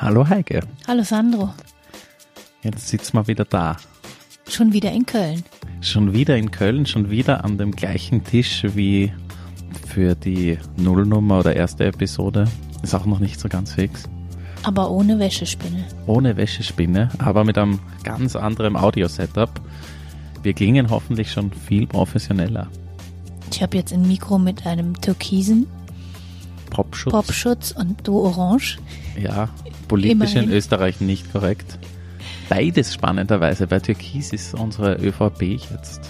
Hallo Heike. Hallo Sandro. Jetzt sitzen wir wieder da. Schon wieder in Köln. Schon wieder in Köln, schon wieder an dem gleichen Tisch wie für die Nullnummer oder erste Episode. Ist auch noch nicht so ganz fix. Aber ohne Wäschespinne. Ohne Wäschespinne, aber mit einem ganz anderen Audio-Setup. Wir klingen hoffentlich schon viel professioneller. Ich habe jetzt ein Mikro mit einem türkisen Popschutz. Popschutz und du orange. Ja, politisch Immerhin. in Österreich nicht korrekt. Beides spannenderweise. Bei Türkis ist unsere ÖVP jetzt.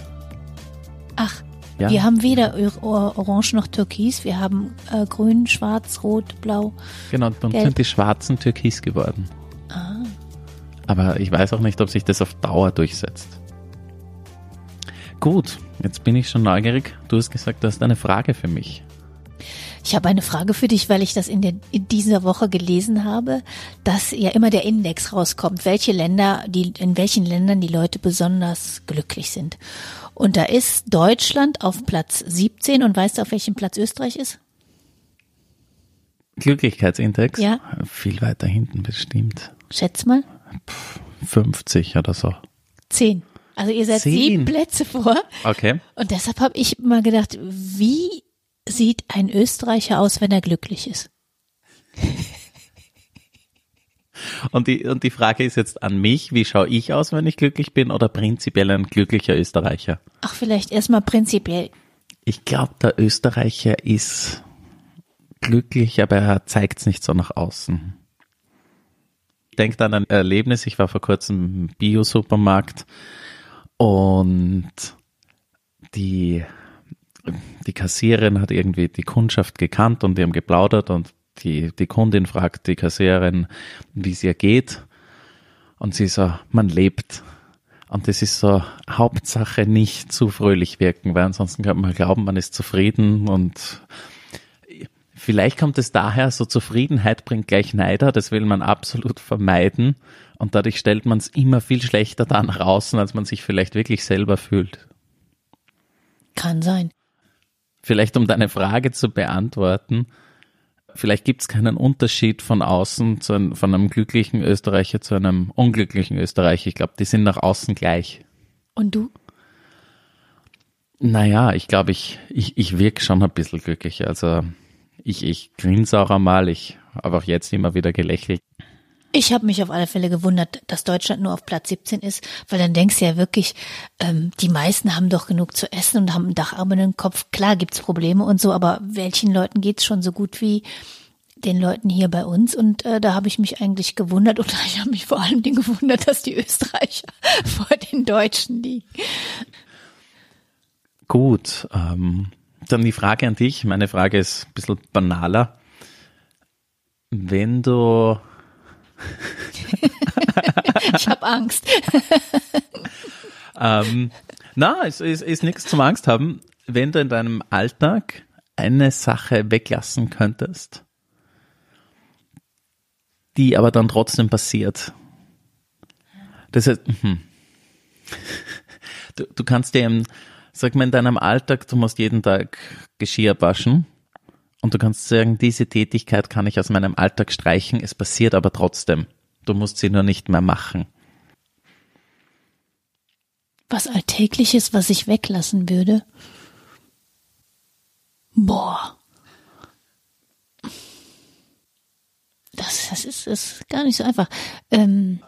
Ach, Ja. wir haben weder Or- Or- orange noch türkis. Wir haben äh, grün, schwarz, rot, blau. Genau, und dann Gelb. sind die Schwarzen Türkis geworden. Ah, Aber ich weiß auch nicht, ob sich das auf Dauer durchsetzt. Gut, jetzt bin ich schon neugierig. Du hast gesagt, du hast eine Frage für mich. Ich habe eine Frage für dich, weil ich das in, der, in dieser Woche gelesen habe, dass ja immer der Index rauskommt, welche Länder, die, in welchen Ländern die Leute besonders glücklich sind. Und da ist Deutschland auf Platz 17 und weißt du, auf welchem Platz Österreich ist? Glücklichkeitsindex? Ja. Viel weiter hinten bestimmt. Schätz mal. 50 oder so. 10. Also ihr seid Zehn. sieben Plätze vor. Okay. Und deshalb habe ich mal gedacht, wie sieht ein Österreicher aus, wenn er glücklich ist? Und die, und die Frage ist jetzt an mich, wie schaue ich aus, wenn ich glücklich bin oder prinzipiell ein glücklicher Österreicher? Ach, vielleicht erstmal prinzipiell. Ich glaube, der Österreicher ist glücklich, aber er zeigt es nicht so nach außen. Ich denke an ein Erlebnis, ich war vor kurzem im Bio-Supermarkt und die, die Kassiererin hat irgendwie die Kundschaft gekannt und die haben geplaudert und die, die Kundin fragt die Kassiererin, wie es ihr geht und sie so, man lebt. Und das ist so Hauptsache nicht zu fröhlich wirken, weil ansonsten kann man glauben, man ist zufrieden und vielleicht kommt es daher, so Zufriedenheit bringt gleich Neider, das will man absolut vermeiden und dadurch stellt man es immer viel schlechter dann nach außen, als man sich vielleicht wirklich selber fühlt. Kann sein. Vielleicht um deine Frage zu beantworten, vielleicht gibt es keinen Unterschied von außen zu einem, von einem glücklichen Österreicher zu einem unglücklichen Österreicher. Ich glaube, die sind nach außen gleich. Und du? Naja, ich glaube, ich, ich, ich wirke schon ein bisschen glücklich. Also ich, ich grinse auch einmal, ich habe auch jetzt immer wieder gelächelt. Ich habe mich auf alle Fälle gewundert, dass Deutschland nur auf Platz 17 ist, weil dann denkst du ja wirklich, ähm, die meisten haben doch genug zu essen und haben ein Dach über den Kopf. Klar gibt's Probleme und so, aber welchen Leuten geht's schon so gut wie den Leuten hier bei uns? Und äh, da habe ich mich eigentlich gewundert und ich habe mich vor Dingen gewundert, dass die Österreicher vor den Deutschen liegen. Gut, ähm, dann die Frage an dich. Meine Frage ist ein bisschen banaler. Wenn du, Ich habe Angst. ähm, na, es ist, ist nichts zum Angst haben. Wenn du in deinem Alltag eine Sache weglassen könntest, die aber dann trotzdem passiert. Das heißt, mhm. du, du kannst dir, sag mal, in deinem Alltag, du musst jeden Tag Geschirr waschen und du kannst sagen, diese Tätigkeit kann ich aus meinem Alltag streichen, es passiert aber trotzdem. Du musst sie nur nicht mehr machen. Was Alltägliches, was ich weglassen würde. Boah. Das, das ist, ist gar nicht so einfach. Ähm,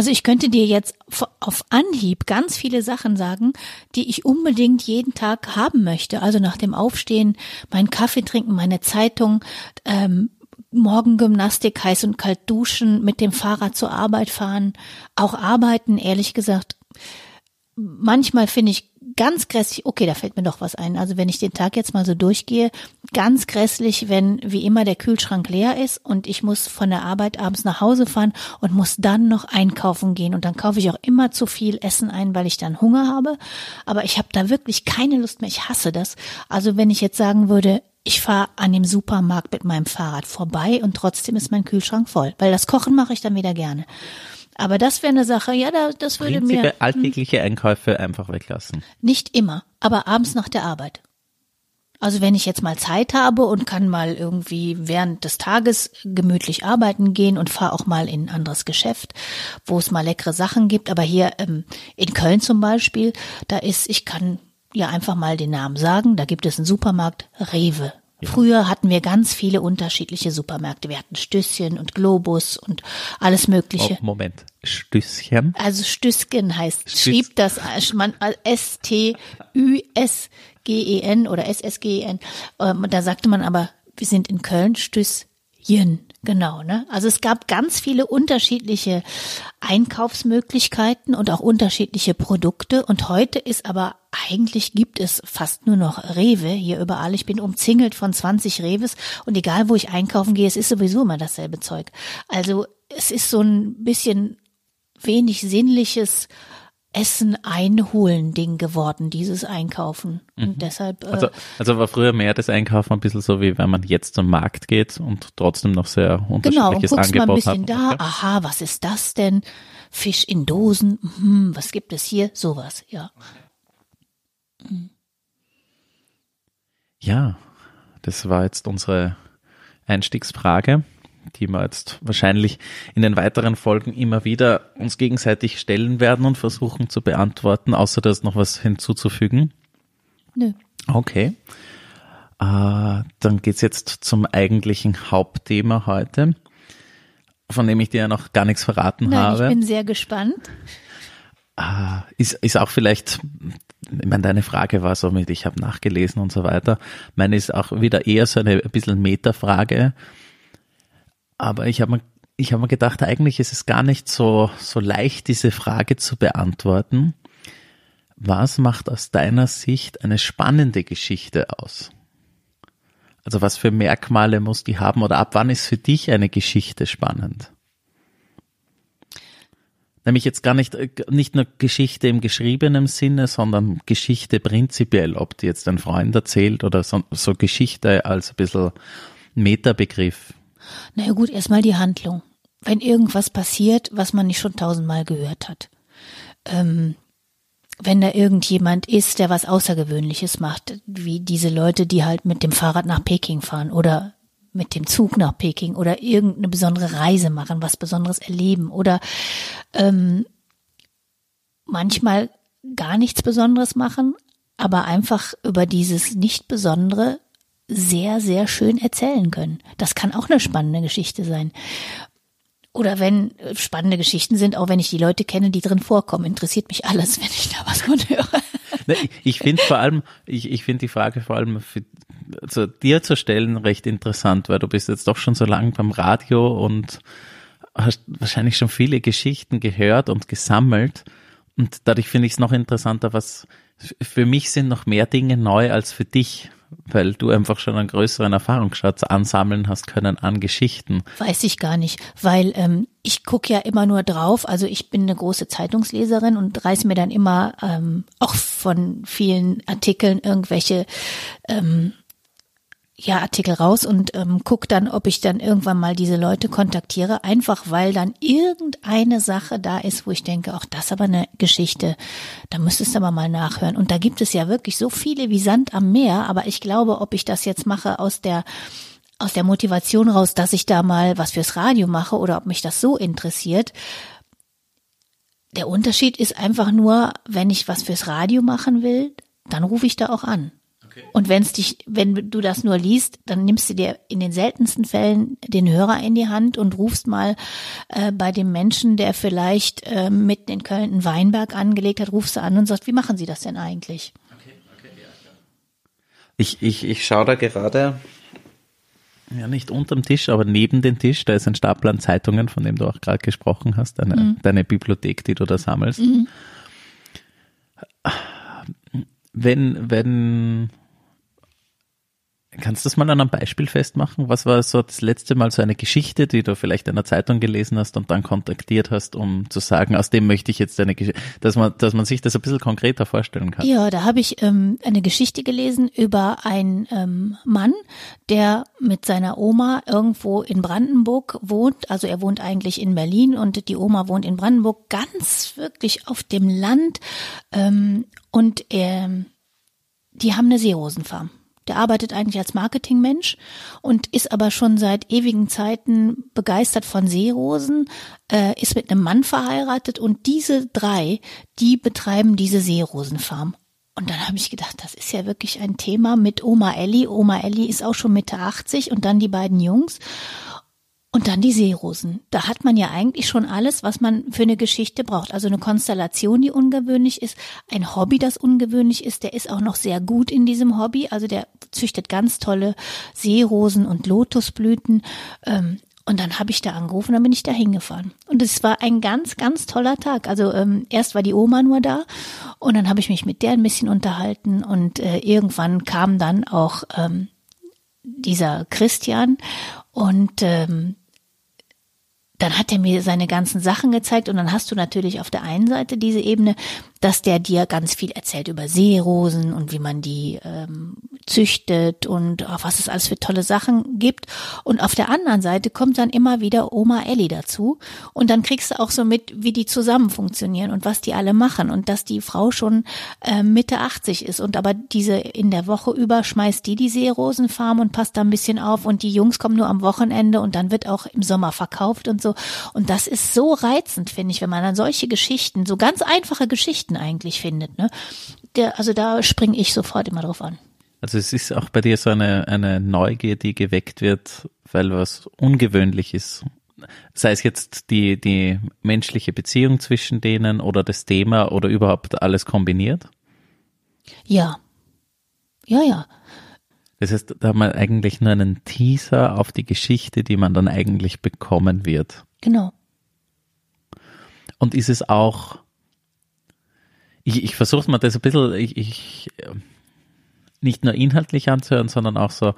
also ich könnte dir jetzt auf Anhieb ganz viele Sachen sagen, die ich unbedingt jeden Tag haben möchte. Also nach dem Aufstehen, meinen Kaffee trinken, meine Zeitung, ähm, Morgengymnastik, heiß und kalt duschen, mit dem Fahrrad zur Arbeit fahren, auch arbeiten, ehrlich gesagt manchmal finde ich ganz grässlich, okay, da fällt mir doch was ein. Also wenn ich den Tag jetzt mal so durchgehe, ganz grässlich, wenn wie immer der Kühlschrank leer ist und ich muss von der Arbeit abends nach Hause fahren und muss dann noch einkaufen gehen und dann kaufe ich auch immer zu viel Essen ein, weil ich dann Hunger habe. Aber ich habe da wirklich keine Lust mehr. Ich hasse das. Also wenn ich jetzt sagen würde, ich fahre an dem Supermarkt mit meinem Fahrrad vorbei und trotzdem ist mein Kühlschrank voll, weil das Kochen mache ich dann wieder gerne. Aber das wäre eine Sache, ja, da, das würde mir Prinzipiell alltägliche Einkäufe einfach weglassen. nicht immer, aber abends nach der Arbeit. Also wenn ich jetzt mal Zeit habe und kann mal irgendwie während des Tages gemütlich arbeiten gehen und fahre auch mal in ein anderes Geschäft, wo es mal leckere Sachen gibt. Aber hier ähm, in Köln zum Beispiel, da ist, ich kann ja einfach mal den Namen sagen, da gibt es einen Supermarkt Rewe. Früher hatten wir ganz viele unterschiedliche Supermärkte. Wir hatten Stößchen und Globus und alles Mögliche. Oh, Moment. Stößchen? Also Stüsken heißt, Stüs- schrieb das äh, man S-T-Ü-S-G-E-N oder S-S-G-E-N. Ähm, da sagte man aber, wir sind in Köln, Stüsschen. Genau, ne? Also es gab ganz viele unterschiedliche Einkaufsmöglichkeiten und auch unterschiedliche Produkte. Und heute ist aber eigentlich gibt es fast nur noch Rewe hier überall. Ich bin umzingelt von 20 Reves und egal wo ich einkaufen gehe, es ist sowieso immer dasselbe Zeug. Also es ist so ein bisschen wenig sinnliches Essen einholen Ding geworden, dieses Einkaufen. Und deshalb, äh, Also, also war früher mehr das Einkaufen ein bisschen so, wie wenn man jetzt zum Markt geht und trotzdem noch sehr genau, unterschiedliches guckst mal ein Angebot bisschen hat. da, aha, was ist das denn? Fisch in Dosen, hm, was gibt es hier? Sowas, ja. Ja, das war jetzt unsere Einstiegsfrage, die wir jetzt wahrscheinlich in den weiteren Folgen immer wieder uns gegenseitig stellen werden und versuchen zu beantworten, außer da ist noch was hinzuzufügen. Nö. Okay. Äh, dann geht's jetzt zum eigentlichen Hauptthema heute, von dem ich dir ja noch gar nichts verraten Nein, habe. ich bin sehr gespannt. Ah, ist, ist auch vielleicht, ich meine, deine Frage war so mit, ich habe nachgelesen und so weiter. Meine ist auch wieder eher so eine ein bisschen Metafrage. Aber ich habe mir, ich habe mir gedacht, eigentlich ist es gar nicht so, so leicht, diese Frage zu beantworten. Was macht aus deiner Sicht eine spannende Geschichte aus? Also was für Merkmale muss die haben oder ab wann ist für dich eine Geschichte spannend? Nämlich jetzt gar nicht, nicht nur Geschichte im geschriebenen Sinne, sondern Geschichte prinzipiell, ob die jetzt ein Freund erzählt oder so, so Geschichte als ein bisschen Metabegriff. Naja gut, erstmal die Handlung. Wenn irgendwas passiert, was man nicht schon tausendmal gehört hat. Ähm, wenn da irgendjemand ist, der was Außergewöhnliches macht, wie diese Leute, die halt mit dem Fahrrad nach Peking fahren oder mit dem Zug nach Peking oder irgendeine besondere Reise machen, was Besonderes erleben oder ähm, manchmal gar nichts Besonderes machen, aber einfach über dieses Nicht-Besondere sehr, sehr schön erzählen können. Das kann auch eine spannende Geschichte sein. Oder wenn äh, spannende Geschichten sind, auch wenn ich die Leute kenne, die drin vorkommen, interessiert mich alles, wenn ich da was von höre. Ich- Ich finde vor allem, ich, ich finde die Frage vor allem für, also dir zu stellen recht interessant, weil du bist jetzt doch schon so lange beim Radio und hast wahrscheinlich schon viele Geschichten gehört und gesammelt. Und dadurch finde ich es noch interessanter, was für mich sind noch mehr Dinge neu als für dich, weil du einfach schon einen größeren Erfahrungsschatz ansammeln hast können an Geschichten. Weiß ich gar nicht, weil ähm, ich gucke ja immer nur drauf. Also ich bin eine große Zeitungsleserin und reiß mir dann immer ähm, auch von vielen Artikeln irgendwelche ähm, ja, Artikel raus und ähm, guck dann, ob ich dann irgendwann mal diese Leute kontaktiere, einfach weil dann irgendeine Sache da ist, wo ich denke, auch das ist aber eine Geschichte, da müsstest du aber mal nachhören. Und da gibt es ja wirklich so viele wie Sand am Meer, aber ich glaube, ob ich das jetzt mache aus der aus der Motivation raus, dass ich da mal was fürs Radio mache oder ob mich das so interessiert. Der Unterschied ist einfach nur, wenn ich was fürs Radio machen will, dann rufe ich da auch an. Und wenn es dich, wenn du das nur liest, dann nimmst du dir in den seltensten Fällen den Hörer in die Hand und rufst mal äh, bei dem Menschen, der vielleicht äh, mitten in Köln einen Weinberg angelegt hat, rufst du an und sagst, wie machen Sie das denn eigentlich? Ich, ich, ich schaue da gerade, ja nicht unterm Tisch, aber neben den Tisch, da ist ein Stapel an Zeitungen, von dem du auch gerade gesprochen hast, deine, deine Bibliothek, die du da sammelst. Wenn, wenn, kannst du das mal an einem Beispiel festmachen? Was war so das letzte Mal so eine Geschichte, die du vielleicht in einer Zeitung gelesen hast und dann kontaktiert hast, um zu sagen, aus dem möchte ich jetzt eine Geschichte, dass man, dass man sich das ein bisschen konkreter vorstellen kann? Ja, da habe ich ähm, eine Geschichte gelesen über einen ähm, Mann, der mit seiner Oma irgendwo in Brandenburg wohnt. Also er wohnt eigentlich in Berlin und die Oma wohnt in Brandenburg, ganz wirklich auf dem Land. Ähm, und er, die haben eine Seerosenfarm. Der arbeitet eigentlich als Marketingmensch und ist aber schon seit ewigen Zeiten begeistert von Seerosen, äh, ist mit einem Mann verheiratet und diese drei, die betreiben diese Seerosenfarm. Und dann habe ich gedacht, das ist ja wirklich ein Thema mit Oma Elli. Oma Elli ist auch schon Mitte 80 und dann die beiden Jungs. Und dann die Seerosen. Da hat man ja eigentlich schon alles, was man für eine Geschichte braucht. Also eine Konstellation, die ungewöhnlich ist, ein Hobby, das ungewöhnlich ist. Der ist auch noch sehr gut in diesem Hobby. Also der züchtet ganz tolle Seerosen und Lotusblüten. Ähm, und dann habe ich da angerufen, dann bin ich da hingefahren. Und es war ein ganz, ganz toller Tag. Also ähm, erst war die Oma nur da und dann habe ich mich mit der ein bisschen unterhalten und äh, irgendwann kam dann auch ähm, dieser Christian und ähm, dann hat er mir seine ganzen Sachen gezeigt und dann hast du natürlich auf der einen Seite diese Ebene, dass der dir ganz viel erzählt über Seerosen und wie man die ähm, züchtet und oh, was es alles für tolle Sachen gibt. Und auf der anderen Seite kommt dann immer wieder Oma Ellie dazu und dann kriegst du auch so mit, wie die zusammen funktionieren und was die alle machen und dass die Frau schon äh, Mitte 80 ist und aber diese in der Woche über schmeißt die die Seerosenfarm und passt da ein bisschen auf und die Jungs kommen nur am Wochenende und dann wird auch im Sommer verkauft und so. Und das ist so reizend, finde ich, wenn man dann solche Geschichten, so ganz einfache Geschichten eigentlich findet. Ne? Der, also da springe ich sofort immer drauf an. Also es ist auch bei dir so eine, eine Neugier, die geweckt wird, weil was ungewöhnlich ist. Sei es jetzt die, die menschliche Beziehung zwischen denen oder das Thema oder überhaupt alles kombiniert? Ja. Ja, ja. Das heißt, da hat man eigentlich nur einen Teaser auf die Geschichte, die man dann eigentlich bekommen wird. Genau. Und ist es auch, ich, ich versuche mal das ein bisschen, ich, ich nicht nur inhaltlich anzuhören, sondern auch so,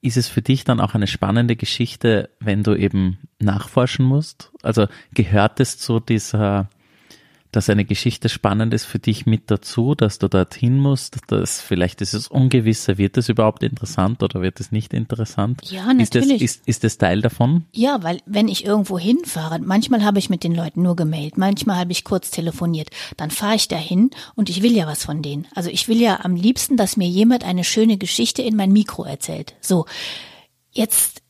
ist es für dich dann auch eine spannende Geschichte, wenn du eben nachforschen musst? Also gehört es zu dieser dass eine Geschichte spannend ist für dich mit dazu, dass du dorthin musst, dass vielleicht ist es ungewisser, wird es überhaupt interessant oder wird es nicht interessant? Ja, natürlich. Ist das, ist, ist das Teil davon? Ja, weil wenn ich irgendwo hinfahre, manchmal habe ich mit den Leuten nur gemailt, manchmal habe ich kurz telefoniert, dann fahre ich dahin und ich will ja was von denen. Also ich will ja am liebsten, dass mir jemand eine schöne Geschichte in mein Mikro erzählt. So, jetzt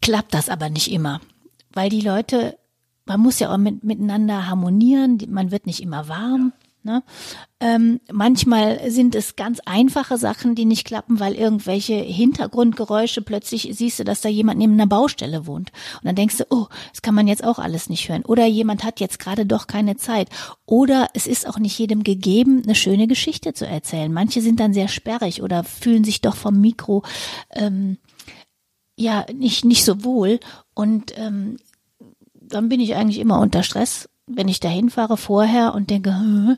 klappt das aber nicht immer, weil die Leute man muss ja auch mit, miteinander harmonieren, man wird nicht immer warm. Ne? Ähm, manchmal sind es ganz einfache Sachen, die nicht klappen, weil irgendwelche Hintergrundgeräusche plötzlich siehst du, dass da jemand neben einer Baustelle wohnt. Und dann denkst du, oh, das kann man jetzt auch alles nicht hören. Oder jemand hat jetzt gerade doch keine Zeit. Oder es ist auch nicht jedem gegeben, eine schöne Geschichte zu erzählen. Manche sind dann sehr sperrig oder fühlen sich doch vom Mikro ähm, ja nicht nicht so wohl. Und ähm, dann bin ich eigentlich immer unter Stress, wenn ich dahin fahre vorher und denke, Hö?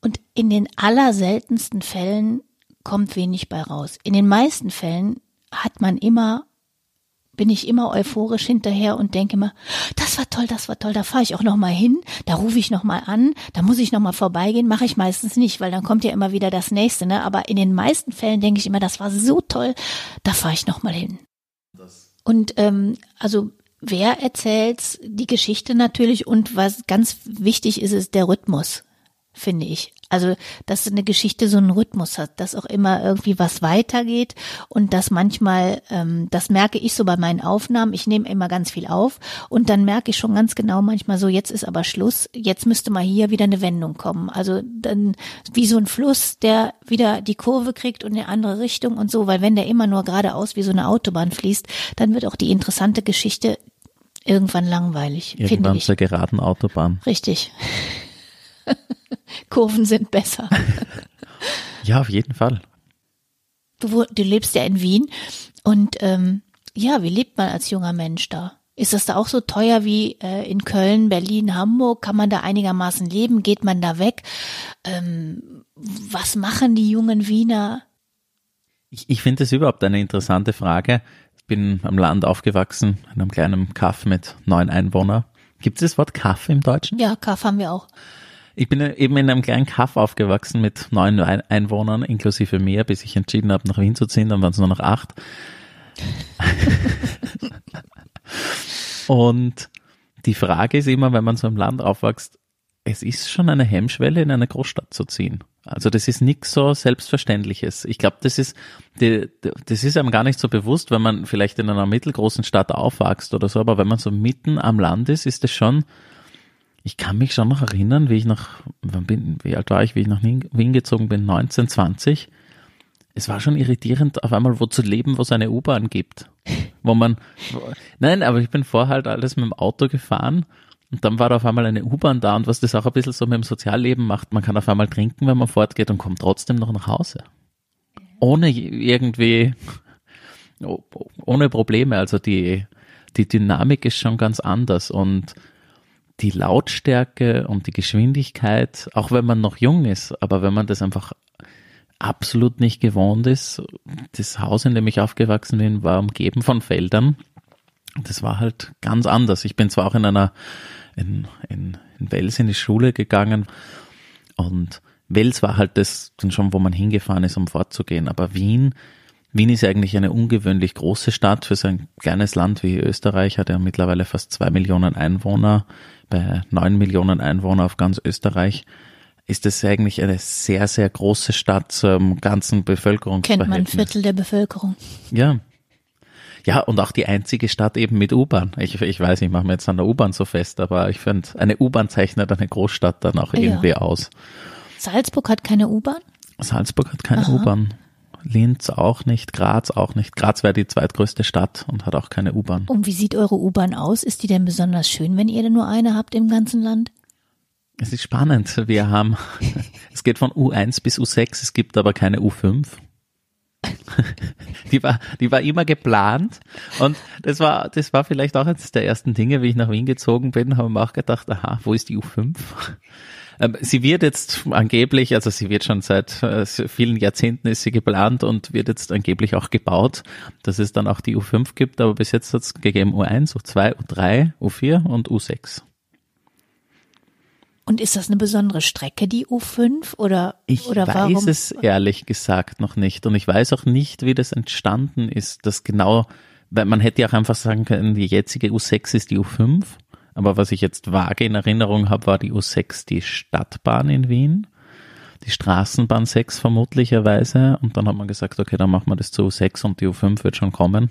und in den allerseltensten Fällen kommt wenig bei raus. In den meisten Fällen hat man immer bin ich immer euphorisch hinterher und denke mir, das war toll, das war toll, da fahre ich auch noch mal hin, da rufe ich noch mal an, da muss ich noch mal vorbeigehen, mache ich meistens nicht, weil dann kommt ja immer wieder das nächste, ne? Aber in den meisten Fällen denke ich immer, das war so toll, da fahre ich noch mal hin. Und ähm, also wer erzählt die Geschichte natürlich und was ganz wichtig ist, ist der Rhythmus, finde ich. Also, dass eine Geschichte so einen Rhythmus hat, dass auch immer irgendwie was weitergeht und dass manchmal, ähm, das merke ich so bei meinen Aufnahmen, ich nehme immer ganz viel auf und dann merke ich schon ganz genau manchmal so, jetzt ist aber Schluss, jetzt müsste mal hier wieder eine Wendung kommen. Also dann wie so ein Fluss, der wieder die Kurve kriegt und eine andere Richtung und so, weil wenn der immer nur geradeaus wie so eine Autobahn fließt, dann wird auch die interessante Geschichte irgendwann langweilig. Irgendwann zur geraden Autobahn. Richtig. Kurven sind besser. ja, auf jeden Fall. Du, du lebst ja in Wien und ähm, ja, wie lebt man als junger Mensch da? Ist das da auch so teuer wie äh, in Köln, Berlin, Hamburg? Kann man da einigermaßen leben? Geht man da weg? Ähm, was machen die jungen Wiener? Ich, ich finde das überhaupt eine interessante Frage, bin am Land aufgewachsen, in einem kleinen Kaff mit neun Einwohnern. Gibt es das Wort Kaff im Deutschen? Ja, Kaff haben wir auch. Ich bin eben in einem kleinen Kaff aufgewachsen mit neun Einwohnern, inklusive mir, bis ich entschieden habe, nach Wien zu ziehen, dann waren es nur noch acht. Und die Frage ist immer, wenn man so im Land aufwächst, es ist schon eine Hemmschwelle, in eine Großstadt zu ziehen. Also das ist nichts so Selbstverständliches. Ich glaube, das ist, die, das ist einem gar nicht so bewusst, wenn man vielleicht in einer mittelgroßen Stadt aufwächst oder so, aber wenn man so mitten am Land ist, ist es schon, ich kann mich schon noch erinnern, wie ich nach, wann bin, wie alt war ich, wie ich nach Wien gezogen bin, 1920. Es war schon irritierend, auf einmal wo zu leben, wo es eine U-Bahn gibt. Wo man, nein, aber ich bin vorher halt alles mit dem Auto gefahren und dann war da auf einmal eine U-Bahn da und was das auch ein bisschen so mit dem Sozialleben macht, man kann auf einmal trinken, wenn man fortgeht und kommt trotzdem noch nach Hause. Ohne irgendwie, ohne Probleme. Also die, die Dynamik ist schon ganz anders und die Lautstärke und die Geschwindigkeit, auch wenn man noch jung ist, aber wenn man das einfach absolut nicht gewohnt ist, das Haus, in dem ich aufgewachsen bin, war umgeben von Feldern. Das war halt ganz anders. Ich bin zwar auch in einer in, in, in Wels in die Schule gegangen und Wels war halt das dann schon, wo man hingefahren ist, um fortzugehen. Aber Wien, Wien ist eigentlich eine ungewöhnlich große Stadt für so ein kleines Land wie Österreich, hat ja mittlerweile fast zwei Millionen Einwohner. Bei neun Millionen Einwohnern auf ganz Österreich ist es eigentlich eine sehr, sehr große Stadt zum ganzen Bevölkerungsverhältnis. Kennt man ein Viertel der Bevölkerung. Ja, ja, und auch die einzige Stadt eben mit U-Bahn. Ich, ich weiß, ich mache mir jetzt an der U-Bahn so fest, aber ich finde, eine U-Bahn zeichnet eine Großstadt dann auch irgendwie ja. aus. Salzburg hat keine U-Bahn? Salzburg hat keine U-Bahn. Linz auch nicht, Graz auch nicht. Graz wäre die zweitgrößte Stadt und hat auch keine U-Bahn. Und wie sieht eure U-Bahn aus? Ist die denn besonders schön, wenn ihr denn nur eine habt im ganzen Land? Es ist spannend. Wir haben, es geht von U1 bis U6, es gibt aber keine U5. die war, die war immer geplant und das war, das war vielleicht auch eines der ersten Dinge, wie ich nach Wien gezogen bin, haben wir auch gedacht, aha, wo ist die U5? Ähm, sie wird jetzt angeblich, also sie wird schon seit äh, vielen Jahrzehnten ist sie geplant und wird jetzt angeblich auch gebaut, dass es dann auch die U5 gibt, aber bis jetzt hat es gegeben U1, U2, U3, U4 und U6. Und ist das eine besondere Strecke, die U5 oder Ich oder weiß warum? es ehrlich gesagt noch nicht. Und ich weiß auch nicht, wie das entstanden ist, das genau, weil man hätte ja auch einfach sagen können, die jetzige U6 ist die U5, aber was ich jetzt vage in Erinnerung habe, war die U6 die Stadtbahn in Wien, die Straßenbahn 6 vermutlicherweise. Und dann hat man gesagt, okay, dann machen wir das zu U6 und die U5 wird schon kommen.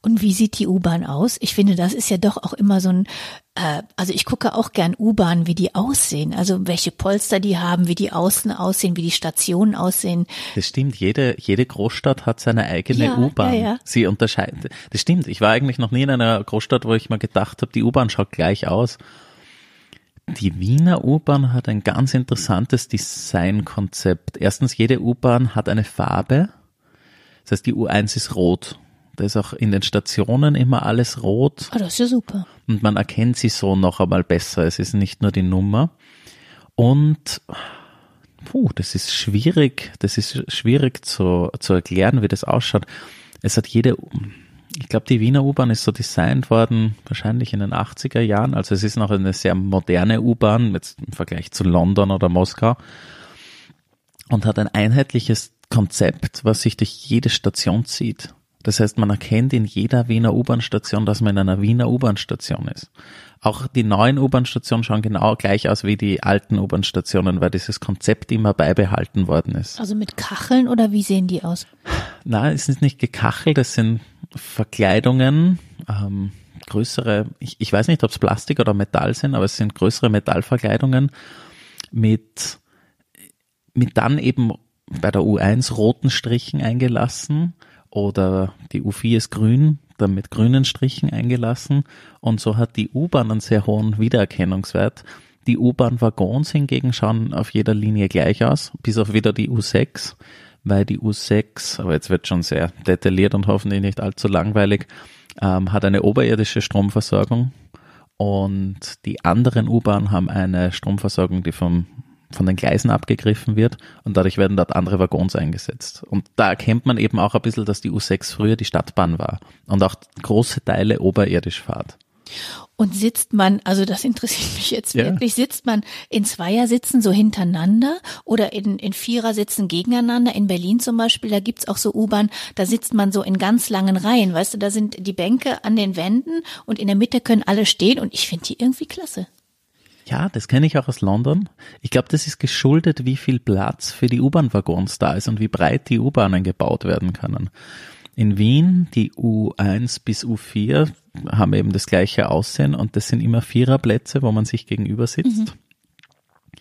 Und wie sieht die U-Bahn aus? Ich finde, das ist ja doch auch immer so ein, äh, also ich gucke auch gern U-Bahn, wie die aussehen. Also welche Polster die haben, wie die außen aussehen, wie die Stationen aussehen. Das stimmt, jede, jede Großstadt hat seine eigene Ja, U-Bahn. ja, ja. Sie unterscheidet. Das stimmt, ich war eigentlich noch nie in einer Großstadt, wo ich mal gedacht habe, die U-Bahn schaut gleich aus. Die Wiener U-Bahn hat ein ganz interessantes Designkonzept. Erstens, jede U-Bahn hat eine Farbe. Das heißt, die U1 ist rot. Da ist auch in den Stationen immer alles rot Ah, das ist ja super. und man erkennt sie so noch einmal besser. Es ist nicht nur die Nummer. Und puh, das ist schwierig, das ist schwierig zu, zu erklären, wie das ausschaut. Es hat jede, ich glaube, die Wiener U-Bahn ist so designt worden, wahrscheinlich in den 80er Jahren. Also es ist noch eine sehr moderne U-Bahn, jetzt im Vergleich zu London oder Moskau. Und hat ein einheitliches Konzept, was sich durch jede Station zieht. Das heißt, man erkennt in jeder Wiener U-Bahn-Station, dass man in einer Wiener U-Bahn-Station ist. Auch die neuen U-Bahn-Stationen schauen genau gleich aus wie die alten U-Bahn-Stationen, weil dieses Konzept immer beibehalten worden ist. Also mit Kacheln oder wie sehen die aus? Na, es ist nicht gekachelt, es sind Verkleidungen, ähm, größere, ich, ich weiß nicht, ob es Plastik oder Metall sind, aber es sind größere Metallverkleidungen mit, mit dann eben bei der U1 roten Strichen eingelassen oder die U4 ist grün, dann mit grünen Strichen eingelassen. Und so hat die U-Bahn einen sehr hohen Wiedererkennungswert. Die U-Bahn-Waggons hingegen schauen auf jeder Linie gleich aus, bis auf wieder die U6, weil die U6, aber jetzt wird schon sehr detailliert und hoffentlich nicht allzu langweilig, ähm, hat eine oberirdische Stromversorgung. Und die anderen U-Bahnen haben eine Stromversorgung, die vom von den Gleisen abgegriffen wird und dadurch werden dort andere Waggons eingesetzt. Und da erkennt man eben auch ein bisschen, dass die U6 früher die Stadtbahn war und auch große Teile oberirdisch fahrt. Und sitzt man, also das interessiert mich jetzt Ja. wirklich, sitzt man in Zweiersitzen so hintereinander oder in, in Vierersitzen gegeneinander? In Berlin zum Beispiel, da gibt's auch so U-Bahn, da sitzt man so in ganz langen Reihen, weißt du, da sind die Bänke an den Wänden und in der Mitte können alle stehen und ich finde die irgendwie klasse. Ja, das kenne ich auch aus London. Ich glaube, das ist geschuldet, wie viel Platz für die U-Bahn-Waggons da ist und wie breit die U-Bahnen gebaut werden können. In Wien, die U1 bis U4 haben eben das gleiche Aussehen und das sind immer Viererplätze, wo man sich gegenüber sitzt. Mhm.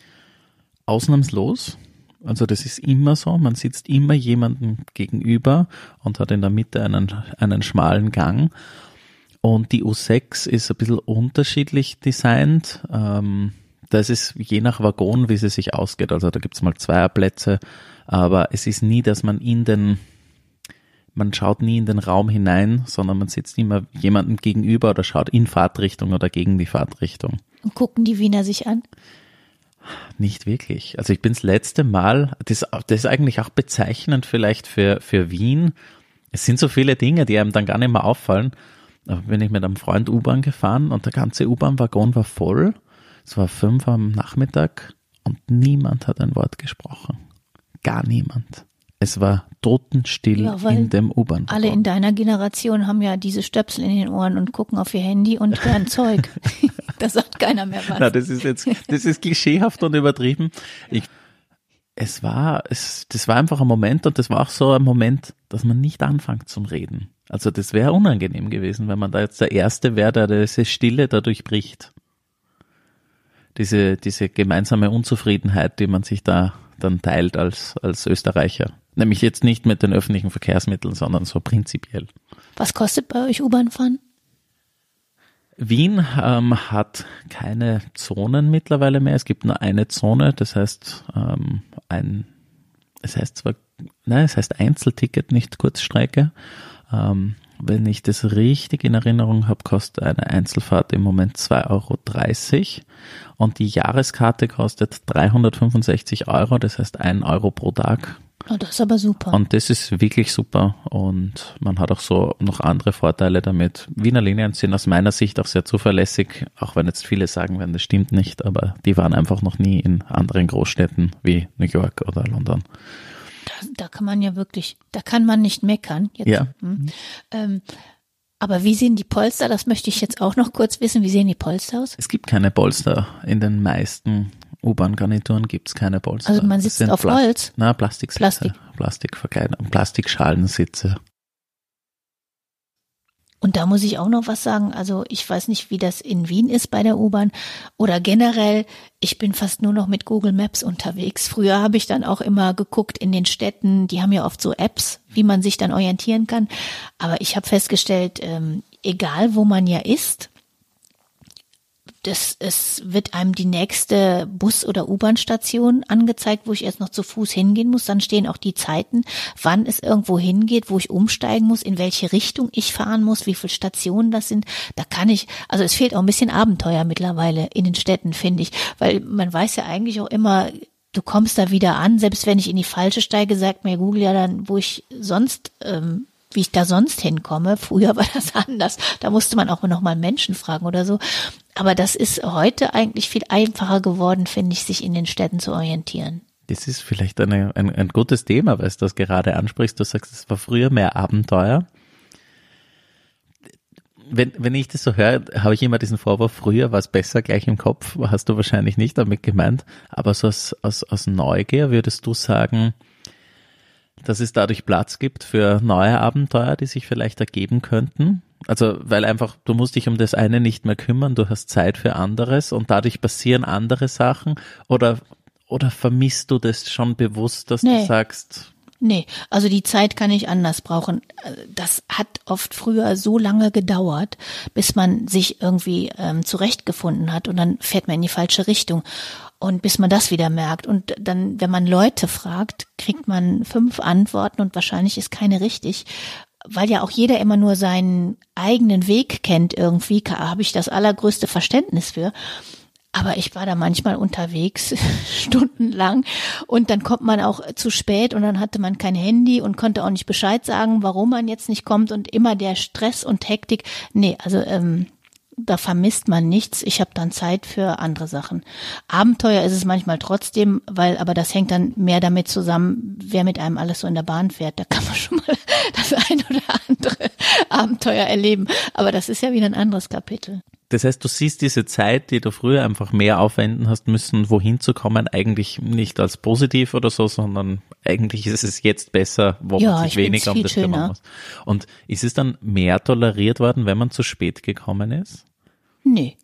Ausnahmslos. Also das ist immer so, man sitzt immer jemandem gegenüber und hat in der Mitte einen, einen schmalen Gang. Und die U6 ist ein bisschen unterschiedlich designt. Ähm, das ist je nach Waggon, wie sie sich ausgeht. Also da gibt's mal Zweierplätze, aber es ist nie, dass man in den, man schaut nie in den Raum hinein, sondern man sitzt immer jemandem gegenüber oder schaut in Fahrtrichtung oder gegen die Fahrtrichtung. Und gucken die Wiener sich an? Nicht wirklich. Also ich bin das letzte Mal, das, das ist eigentlich auch bezeichnend vielleicht für, für Wien. Es sind so viele Dinge, die einem dann gar nicht mehr auffallen. Da bin ich mit einem Freund U-Bahn gefahren und der ganze U-Bahn-Waggon war voll. Es war fünf am Nachmittag und niemand hat ein Wort gesprochen. Gar niemand. Es war totenstill ja, in dem U-Bahn. Alle in deiner Generation haben ja diese Stöpsel in den Ohren und gucken auf ihr Handy und hören Zeug. da sagt keiner mehr was. Na, das ist jetzt, das ist klischeehaft und übertrieben. Ich, es war, es, das war einfach ein Moment und das war auch so ein Moment, dass man nicht anfängt zum Reden. Also das wäre unangenehm gewesen, wenn man da jetzt der Erste wäre, der diese Stille dadurch bricht. Diese, diese gemeinsame Unzufriedenheit, die man sich da dann teilt als, als Österreicher. Nämlich jetzt nicht mit den öffentlichen Verkehrsmitteln, sondern so prinzipiell. Was kostet bei euch U-Bahn fahren? Wien ähm, hat keine Zonen mittlerweile mehr. Es gibt nur eine Zone, das heißt ähm, ein, es heißt zwar, nein, es heißt Einzelticket, nicht Kurzstrecke. Ähm, wenn ich das richtig in Erinnerung habe, kostet eine Einzelfahrt im Moment 2,30 Euro und die Jahreskarte kostet 365 Euro, das heißt 1 Euro pro Tag Oh, das ist aber super. Und das ist wirklich super und man hat auch so noch andere Vorteile damit. Wiener Linien sind aus meiner Sicht auch sehr zuverlässig, auch wenn jetzt viele sagen werden, das stimmt nicht, aber die waren einfach noch nie in anderen Großstädten wie New York oder London. Da, da kann man ja wirklich, da kann man nicht meckern. Jetzt. Ja. Hm. Ähm, aber wie sehen die Polster? Das möchte ich jetzt auch noch kurz wissen. Wie sehen die Polster aus? Es gibt keine Polster in den meisten U-Bahn-Garnituren gibt es keine Polster. Also man sitzt auf Pla Holz? Na, Plastiksitze. Plastik. Plastikverkleidung, Plastikschalenssitze. Und da muss ich auch noch was sagen. Also ich weiß nicht, wie das in Wien ist bei der U-Bahn oder generell. Ich bin fast nur noch mit Google Maps unterwegs. Früher habe ich dann auch immer geguckt in den Städten. Die haben ja oft so Apps, wie man sich dann orientieren kann. Aber ich habe festgestellt, ähm, egal wo man ja ist, das, es wird einem die nächste Bus- oder U-Bahn-Station angezeigt, wo ich erst noch zu Fuß hingehen muss. Dann stehen auch die Zeiten, wann es irgendwo hingeht, wo ich umsteigen muss, in welche Richtung ich fahren muss, wie viele Stationen das sind. Da kann ich, also es fehlt auch ein bisschen Abenteuer mittlerweile in den Städten, finde ich, weil man weiß ja eigentlich auch immer, du kommst da wieder an, selbst wenn ich in die falsche steige, sagt mir Google ja dann, wo ich sonst ähm, wie ich da sonst hinkomme. Früher war das anders. Da musste man auch noch mal Menschen fragen oder so. Aber das ist heute eigentlich viel einfacher geworden, finde ich, sich in den Städten zu orientieren. Das ist vielleicht eine, ein, ein gutes Thema, weil du das gerade ansprichst. Du sagst, es war früher mehr Abenteuer. Wenn, wenn ich das so höre, habe ich immer diesen Vorwurf, früher war es besser gleich im Kopf, hast du wahrscheinlich nicht damit gemeint. Aber so aus, aus, aus Neugier würdest du sagen, dass es dadurch Platz gibt für neue Abenteuer, die sich vielleicht ergeben könnten. Also, weil einfach, du musst dich um das eine nicht mehr kümmern, du hast Zeit für anderes und dadurch passieren andere Sachen oder, oder vermisst du das schon bewusst, dass nee. du sagst, Nee, also die Zeit kann ich anders brauchen. Das hat oft früher so lange gedauert, bis man sich irgendwie ähm, zurechtgefunden hat und dann fährt man in die falsche Richtung. Und bis man das wieder merkt. Und dann, wenn man Leute fragt, kriegt man fünf Antworten und wahrscheinlich ist keine richtig. Weil ja auch jeder immer nur seinen eigenen Weg kennt irgendwie, habe ich das allergrößte Verständnis für. Aber ich war da manchmal unterwegs, stundenlang. Und dann kommt man auch zu spät und dann hatte man kein Handy und konnte auch nicht Bescheid sagen, warum man jetzt nicht kommt und immer der Stress und Hektik. Nee, also ähm, da vermisst man nichts. Ich habe dann Zeit für andere Sachen. Abenteuer ist es manchmal trotzdem, weil aber das hängt dann mehr damit zusammen, wer mit einem alles so in der Bahn fährt. Da kann man schon mal das ein oder andere Abenteuer erleben. Aber das ist ja wieder ein anderes Kapitel. Das heißt, du siehst diese Zeit, die du früher einfach mehr aufwenden hast müssen, wohin zu kommen, eigentlich nicht als positiv oder so, sondern eigentlich ist es jetzt besser, wo Ja, man sich weniger um das kümmern muss. Und ist es dann mehr toleriert worden, wenn man zu spät gekommen ist? Nee.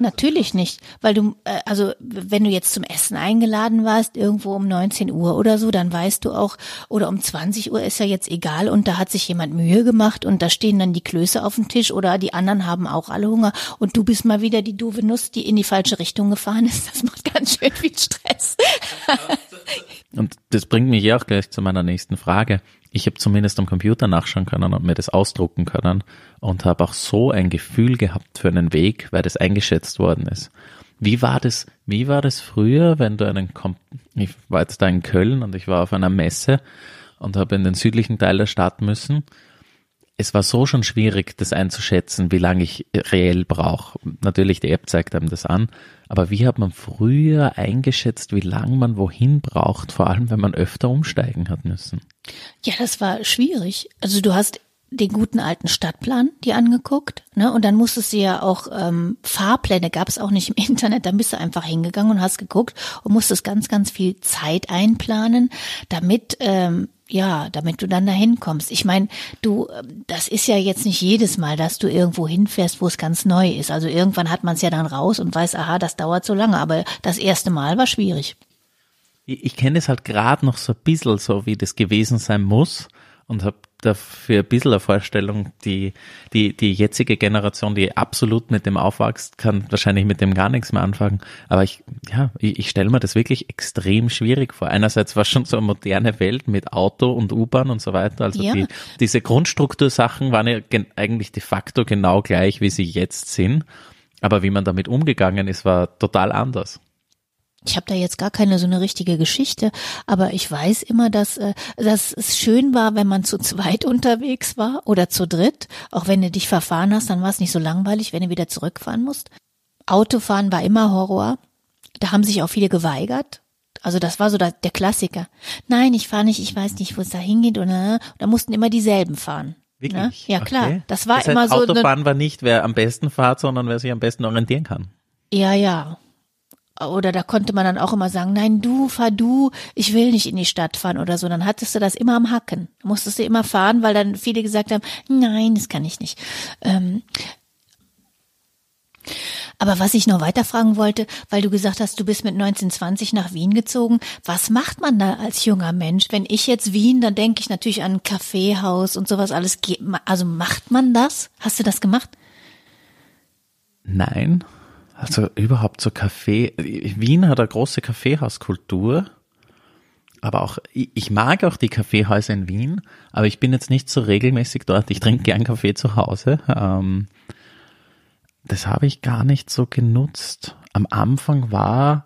Natürlich nicht, weil du, äh, also wenn du jetzt zum Essen eingeladen warst, irgendwo um 19 Uhr oder so, dann weißt du auch, oder um 20 Uhr ist ja jetzt egal und da hat sich jemand Mühe gemacht und da stehen dann die Klöße auf dem Tisch oder die anderen haben auch alle Hunger und du bist mal wieder die doofe Nuss, die in die falsche Richtung gefahren ist. Das macht ganz schön viel Stress. Und das bringt mich ja auch gleich zu meiner nächsten Frage. Ich habe zumindest am Computer nachschauen können und mir das ausdrucken können und habe auch so ein Gefühl gehabt für einen Weg, weil das eingeschätzt worden ist. Wie war das, wie war das früher, wenn du einen, Kom ich war jetzt da in Köln und ich war auf einer Messe und habe in den südlichen Teil der Stadt müssen. Es war so schon schwierig, das einzuschätzen, wie lange ich reell brauche. Natürlich, die App zeigt einem das an. Aber wie hat man früher eingeschätzt, wie lange man wohin braucht, vor allem wenn man öfter umsteigen hat müssen? Ja, das war schwierig. Also du hast den guten alten Stadtplan dir angeguckt, ne? Und dann musstest du ja auch ähm, Fahrpläne gab es auch nicht im Internet. Dann bist du einfach hingegangen und hast geguckt und musstest ganz, ganz viel Zeit einplanen, damit ähm, ja, damit du dann dahin kommst. Ich meine, du, das ist ja jetzt nicht jedes Mal, dass du irgendwo hinfährst, wo es ganz neu ist. Also irgendwann hat man es ja dann raus und weiß, aha, das dauert so lange. Aber das erste Mal war schwierig. Ich, ich kenne es halt gerade noch so ein bisschen so, wie das gewesen sein muss und habe dafür ein bisschen eine Vorstellung, die, die, die jetzige Generation, die absolut mit dem aufwächst, kann wahrscheinlich mit dem gar nichts mehr anfangen. Aber ich, ja, ich, ich stelle mir das wirklich extrem schwierig vor. Einerseits war schon so eine moderne Welt mit Auto und U-Bahn und so weiter. Also Ja. die, diese Grundstruktursachen waren ja gen- eigentlich de facto genau gleich, wie sie jetzt sind. Aber wie man damit umgegangen ist, war total anders. Ich habe da jetzt gar keine so eine richtige Geschichte, aber ich weiß immer, dass, äh, dass es schön war, wenn man zu zweit unterwegs war oder zu dritt. Auch wenn du dich verfahren hast, dann war es nicht so langweilig, wenn du wieder zurückfahren musst. Autofahren war immer Horror. Da haben sich auch viele geweigert. Also das war so der, der Klassiker. Nein, ich fahre nicht, ich weiß nicht, wo es da hingeht. Und äh, da mussten immer dieselben fahren. Wirklich? Ne? Ja, klar. Okay. Das war das heißt, immer so. Autobahn war nicht, wer am besten fährt, sondern wer sich am besten orientieren kann. Ja, ja. Oder da konnte man dann auch immer sagen, nein, du, fahr du, ich will nicht in die Stadt fahren oder so. Dann hattest du das immer am Hacken. Musstest du immer fahren, weil dann viele gesagt haben, nein, das kann ich nicht. Ähm, aber was ich noch weiter fragen wollte, weil du gesagt hast, du bist mit 1920 nach Wien gezogen. Was macht man da als junger Mensch? Wenn ich jetzt Wien, dann denke ich natürlich an ein Kaffeehaus und sowas alles. Also macht man das? Hast du das gemacht? Nein. Also überhaupt so Kaffee. Wien hat eine große Kaffeehauskultur. Aber auch, ich ich mag auch die Kaffeehäuser in Wien, aber ich bin jetzt nicht so regelmäßig dort. Ich trinke gern Kaffee zu Hause. Ähm, das habe ich gar nicht so genutzt. Am Anfang war,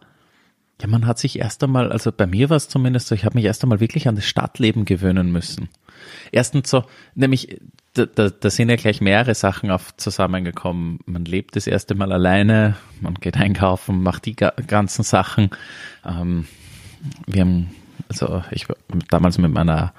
ja, man hat sich erst einmal, also bei mir war es zumindest so, ich habe mich erst einmal wirklich an das Stadtleben gewöhnen müssen. Erstens so, nämlich, da, da, da sind ja gleich mehrere Sachen auf zusammengekommen. Man lebt das erste Mal alleine, man geht einkaufen, macht die ga- ganzen Sachen. Ähm, wir haben, also ich damals mit meiner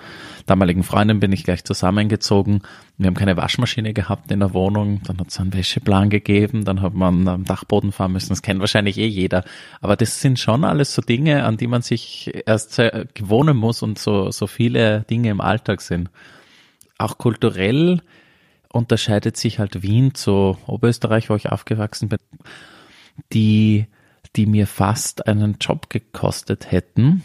damaligen Freundin bin ich gleich zusammengezogen. Wir haben keine Waschmaschine gehabt in der Wohnung. Dann hat es einen Wäscheplan gegeben. Dann hat man am Dachboden fahren müssen. Das kennt wahrscheinlich eh jeder. Aber das sind schon alles so Dinge, an die man sich erst sehr gewohnen muss und so, so viele Dinge im Alltag sind. Auch kulturell unterscheidet sich halt Wien zu Oberösterreich, wo ich aufgewachsen bin, die, die mir fast einen Job gekostet hätten.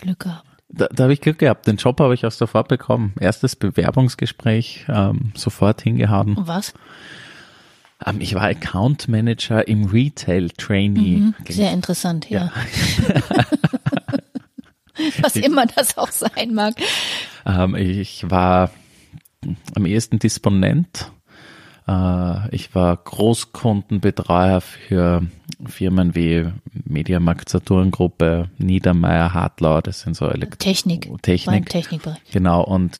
Glück gehabt. Da, da habe ich Glück gehabt. Den Job habe ich auch sofort bekommen. Erstes Bewerbungsgespräch, ähm, sofort hingehauen. Und was? Ähm, ich war Account Manager im Retail Trainee. Sehr interessant, ja. Was immer das auch sein mag. Ähm, ich war am ehesten Disponent. Äh, ich war Großkundenbetreuer für Firmen wie Mediamarkt Saturn-Gruppe, Niedermeyer, Hartlau, das sind so Elekt Technik. Im Technik. Technikbereich. Genau, und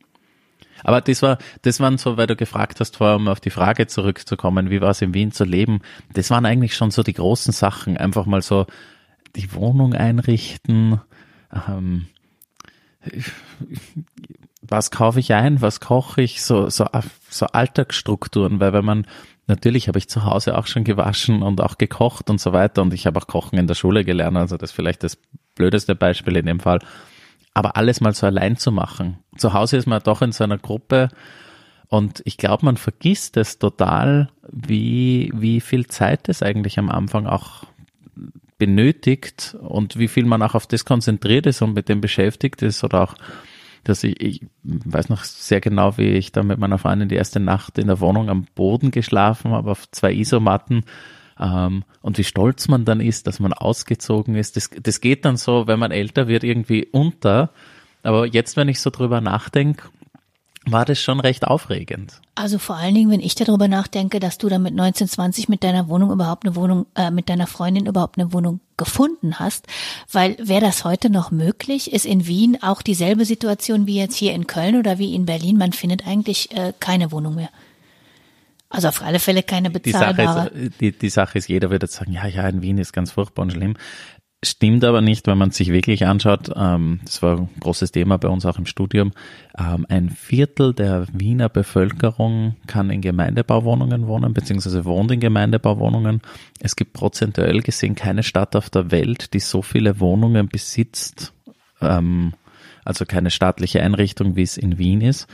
aber das war, das waren so, weil du gefragt hast, vorher, um auf die Frage zurückzukommen, wie war es in Wien zu leben, das waren eigentlich schon so die großen Sachen. Einfach mal so die Wohnung einrichten, ähm, was kaufe ich ein, was koche ich, so, so, so Alltagsstrukturen, weil wenn man, natürlich habe ich zu Hause auch schon gewaschen und auch gekocht und so weiter und ich habe auch Kochen in der Schule gelernt, also das ist vielleicht das blödeste Beispiel in dem Fall, aber alles mal so allein zu machen. Zu Hause ist man doch in so einer Gruppe und ich glaube, man vergisst es total, wie, wie viel Zeit es eigentlich am Anfang auch benötigt und wie viel man auch auf das konzentriert ist und mit dem beschäftigt ist oder auch dass ich, ich weiß noch sehr genau, wie ich da mit meiner Freundin die erste Nacht in der Wohnung am Boden geschlafen habe, auf zwei Isomatten. Ähm, und wie stolz man dann ist, dass man ausgezogen ist. Das, das geht dann so, wenn man älter wird, irgendwie unter. Aber jetzt, wenn ich so drüber nachdenke, war das schon recht aufregend. Also vor allen Dingen, wenn ich darüber nachdenke, dass du da mit 1920 mit deiner Wohnung überhaupt eine Wohnung, äh, mit deiner Freundin überhaupt eine Wohnung gefunden hast, weil wäre das heute noch möglich? Ist in Wien auch dieselbe Situation wie jetzt hier in Köln oder wie in Berlin? Man findet eigentlich äh, keine Wohnung mehr. Also auf alle Fälle keine bezahlbare. Die Sache, ist, die, die Sache ist, jeder würde sagen, ja, ja, in Wien ist ganz furchtbar und schlimm. Stimmt aber nicht, wenn man sich wirklich anschaut, ähm, das war ein großes Thema bei uns auch im Studium, ähm, ein Viertel der Wiener Bevölkerung kann in Gemeindebauwohnungen wohnen, beziehungsweise wohnt in Gemeindebauwohnungen. Es gibt prozentuell gesehen keine Stadt auf der Welt, die so viele Wohnungen besitzt, ähm, also keine staatliche Einrichtung, wie es in Wien ist.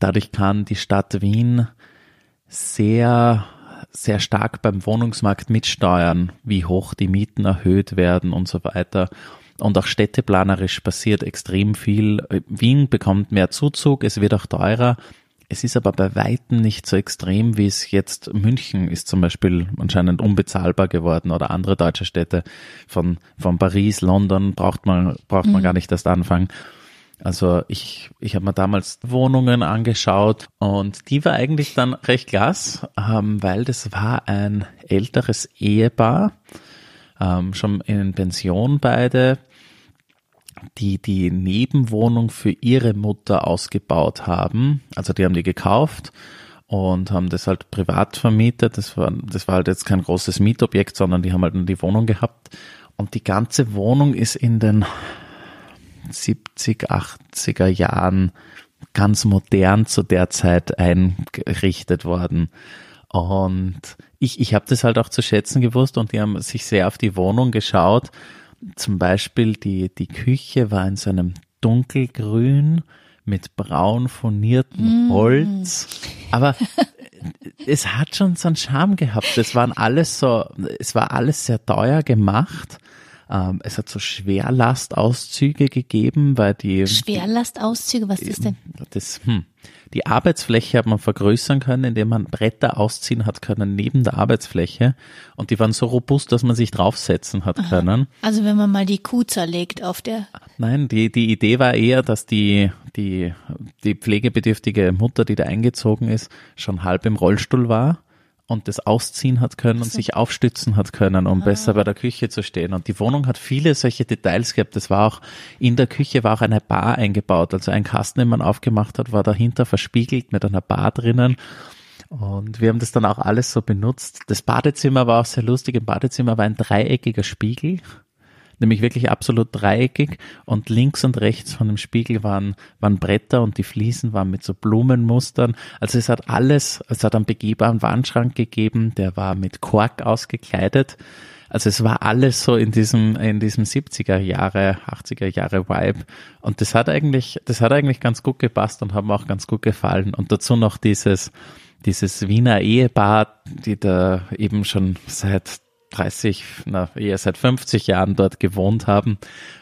Dadurch kann die Stadt Wien sehr sehr stark beim Wohnungsmarkt mitsteuern, wie hoch die Mieten erhöht werden und so weiter. Und auch städteplanerisch passiert extrem viel. Wien bekommt mehr Zuzug, es wird auch teurer. Es ist aber bei Weitem nicht so extrem, wie es jetzt München ist zum Beispiel anscheinend unbezahlbar geworden oder andere deutsche Städte. Von, von Paris, London braucht man, braucht man mhm. gar nicht erst anfangen. Also ich, ich habe mir damals Wohnungen angeschaut und die war eigentlich dann recht klasse, ähm, weil das war ein älteres Ehepaar, ähm, schon in Pension beide, die die Nebenwohnung für ihre Mutter ausgebaut haben. Also die haben die gekauft und haben das halt privat vermietet. Das war, das war halt jetzt kein großes Mietobjekt, sondern die haben halt nur die Wohnung gehabt. Und die ganze Wohnung ist in den 70, 80er Jahren ganz modern zu der Zeit eingerichtet worden. Und ich, ich habe das halt auch zu schätzen gewusst und die haben sich sehr auf die Wohnung geschaut. Zum Beispiel die, die Küche war in so einem dunkelgrün mit braun furniertem mm. Holz. Aber es hat schon so einen Charme gehabt. Es waren alles so, es war alles sehr teuer gemacht ähm, es hat so Schwerlastauszüge gegeben, weil die Schwerlastauszüge, was ist denn? Das, hm, die Arbeitsfläche hat man vergrößern können, indem man Bretter ausziehen hat können neben der Arbeitsfläche und die waren so robust, dass man sich draufsetzen hat Aha. können. Also wenn man mal die Kuh zerlegt auf der Nein, die, die Idee war eher, dass die, die, die pflegebedürftige Mutter, die da eingezogen ist, schon halb im Rollstuhl war und das ausziehen hat können und sich aufstützen hat können, um ah. besser bei der Küche zu stehen. Und die Wohnung hat viele solche Details gehabt. Das war auch, in der Küche war auch eine Bar eingebaut. Also ein Kasten, den man aufgemacht hat, war dahinter verspiegelt mit einer Bar drinnen. Und wir haben das dann auch alles so benutzt. Das Badezimmer war auch sehr lustig. Im Badezimmer war ein dreieckiger Spiegel nämlich wirklich absolut dreieckig und links und rechts von dem Spiegel waren, waren Bretter und die Fliesen waren mit so Blumenmustern. Also es hat alles, es hat einen begehbaren Wandschrank gegeben, der war mit Kork ausgekleidet. Also es war alles so in diesem, in diesem 70er Jahre, 80er Jahre Vibe. Und das hat eigentlich, das hat eigentlich ganz gut gepasst und haben auch ganz gut gefallen. Und dazu noch dieses, dieses Wiener Ehepaar, die da eben schon seit 30, na, eher seit 50 Jahren dort gewohnt haben,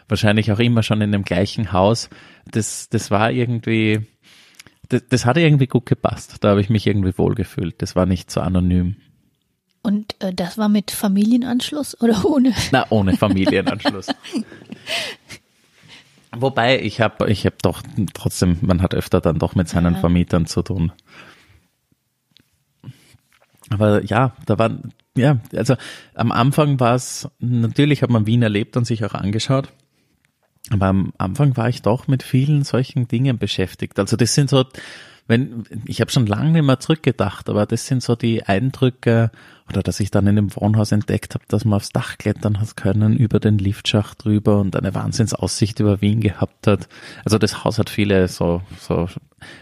wahrscheinlich auch immer schon in dem gleichen Haus. Das, das war irgendwie, das, das hat irgendwie gut gepasst. Da habe ich mich irgendwie wohlgefühlt. Das war nicht so anonym. Und äh, das war mit Familienanschluss oder ohne? Na, ohne Familienanschluss. Wobei, ich habe ich hab doch trotzdem, man hat öfter dann doch mit seinen ja. Vermietern zu tun. Aber ja, da waren ja, also am Anfang war es, natürlich hat man Wien erlebt und sich auch angeschaut. Aber am Anfang war ich doch mit vielen solchen Dingen beschäftigt. Also das sind so, wenn, ich habe schon lange nicht mehr zurückgedacht, aber das sind so die Eindrücke, oder dass ich dann in dem Wohnhaus entdeckt habe, dass man aufs Dach klettern hat können, über den Liftschacht drüber und eine Wahnsinnsaussicht über Wien gehabt hat. Also das Haus hat viele so, so,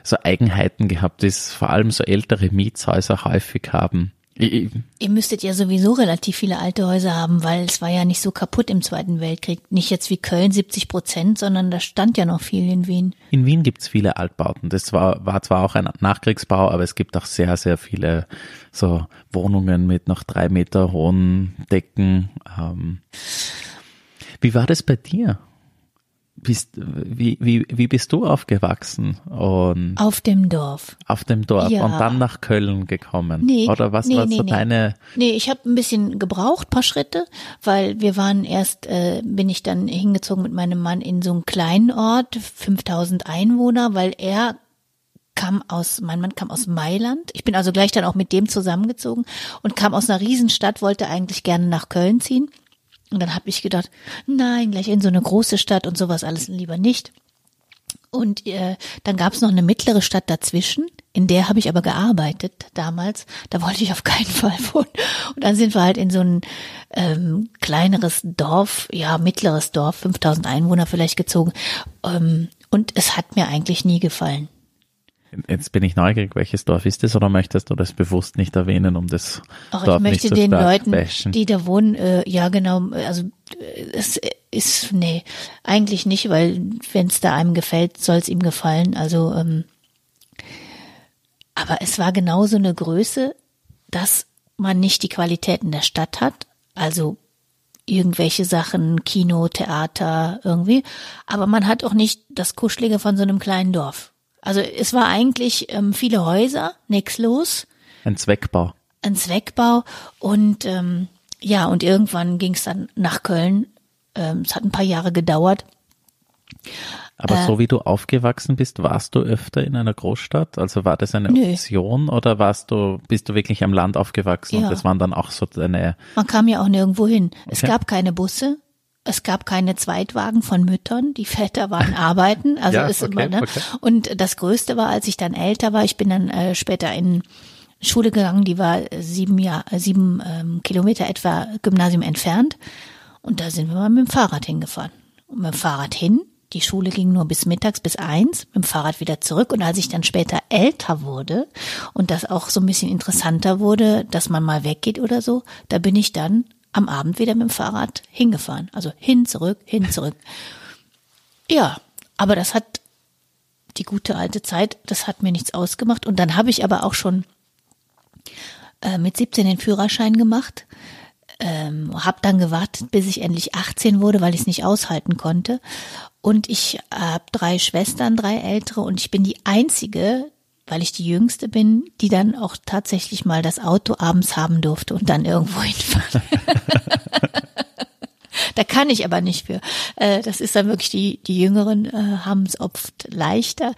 so Eigenheiten gehabt, die es vor allem so ältere Mietshäuser häufig haben. Ihr müsstet ja sowieso relativ viele alte Häuser haben, weil es war ja nicht so kaputt im Zweiten Weltkrieg. Nicht jetzt wie Köln 70 Prozent, sondern da stand ja noch viel in Wien. In Wien gibt's viele Altbauten. Das war, war zwar auch ein Nachkriegsbau, aber es gibt auch sehr, sehr viele so Wohnungen mit noch drei Meter hohen Decken. Ähm. Wie war das bei dir? Bist, wie, wie, wie bist du aufgewachsen? Und auf dem Dorf. Auf dem Dorf ja. und dann nach Köln gekommen? Nee. Oder was nee, war nee, so nee. deine? Nee, ich habe ein bisschen gebraucht, paar Schritte, weil wir waren erst, äh, bin ich dann hingezogen mit meinem Mann in so einen kleinen Ort, 5000 Einwohner, weil er kam aus, mein Mann kam aus Mailand. Ich bin also gleich dann auch mit dem zusammengezogen und kam aus einer Riesenstadt, wollte eigentlich gerne nach Köln ziehen. Und dann habe ich gedacht, nein, gleich in so eine große Stadt und sowas alles lieber nicht. Und äh, dann gab es noch eine mittlere Stadt dazwischen, in der habe ich aber gearbeitet damals. Da wollte ich auf keinen Fall wohnen. Und dann sind wir halt in so ein ähm, kleineres Dorf, ja mittleres Dorf, 5000 Einwohner vielleicht gezogen. Ähm, und es hat mir eigentlich nie gefallen. Jetzt bin ich neugierig, welches Dorf ist das oder möchtest du das bewusst nicht erwähnen, um das Ach, Dorf ich möchte nicht so den Leuten, bashen? die da wohnen, äh, ja genau, also äh, es ist, nee, eigentlich nicht, weil wenn es da einem gefällt, soll es ihm gefallen. Also, ähm, aber es war genauso eine Größe, dass man nicht die Qualitäten der Stadt hat, also irgendwelche Sachen, Kino, Theater, irgendwie, aber man hat auch nicht das Kuschelige von so einem kleinen Dorf. Also es war eigentlich ähm, viele Häuser, nix los. Ein Zweckbau. Ein Zweckbau und ähm, ja, und irgendwann ging es dann nach Köln. Ähm, es hat ein paar Jahre gedauert. Aber Äh, so wie du aufgewachsen bist, warst du öfter in einer Großstadt? Also war das eine Nö. Option oder warst du, bist du wirklich am Land aufgewachsen Ja. und das waren dann auch so deine, Man kam ja auch nirgendwo hin. Es Okay. gab keine Busse. Es gab keine Zweitwagen von Müttern. Die Väter waren arbeiten. Also Ja, ist okay, immer, ne? okay. Und das Größte war, als ich dann älter war, ich bin dann äh, später in Schule gegangen, die war sieben Jahr, äh, sieben ähm, Kilometer etwa Gymnasium entfernt. Und da sind wir mal mit dem Fahrrad hingefahren. Und mit dem Fahrrad hin. Die Schule ging nur bis mittags bis eins, mit dem Fahrrad wieder zurück. Und als ich dann später älter wurde und das auch so ein bisschen interessanter wurde, dass man mal weggeht oder so, da bin ich dann am Abend wieder mit dem Fahrrad hingefahren. Also hin, zurück, hin, zurück. Ja, aber das hat die gute alte Zeit, das hat mir nichts ausgemacht. Und dann habe ich aber auch schon äh, mit 17 den Führerschein gemacht. Ähm, habe dann gewartet, bis ich endlich 18 wurde, weil ich es nicht aushalten konnte. Und ich habe drei Schwestern, drei ältere, und ich bin die einzige, weil ich die jüngste bin, die dann auch tatsächlich mal das Auto abends haben durfte und dann irgendwo hinfahren. Da kann ich aber nicht für. Äh, das ist dann wirklich die, die Jüngeren äh, haben es oft leichter.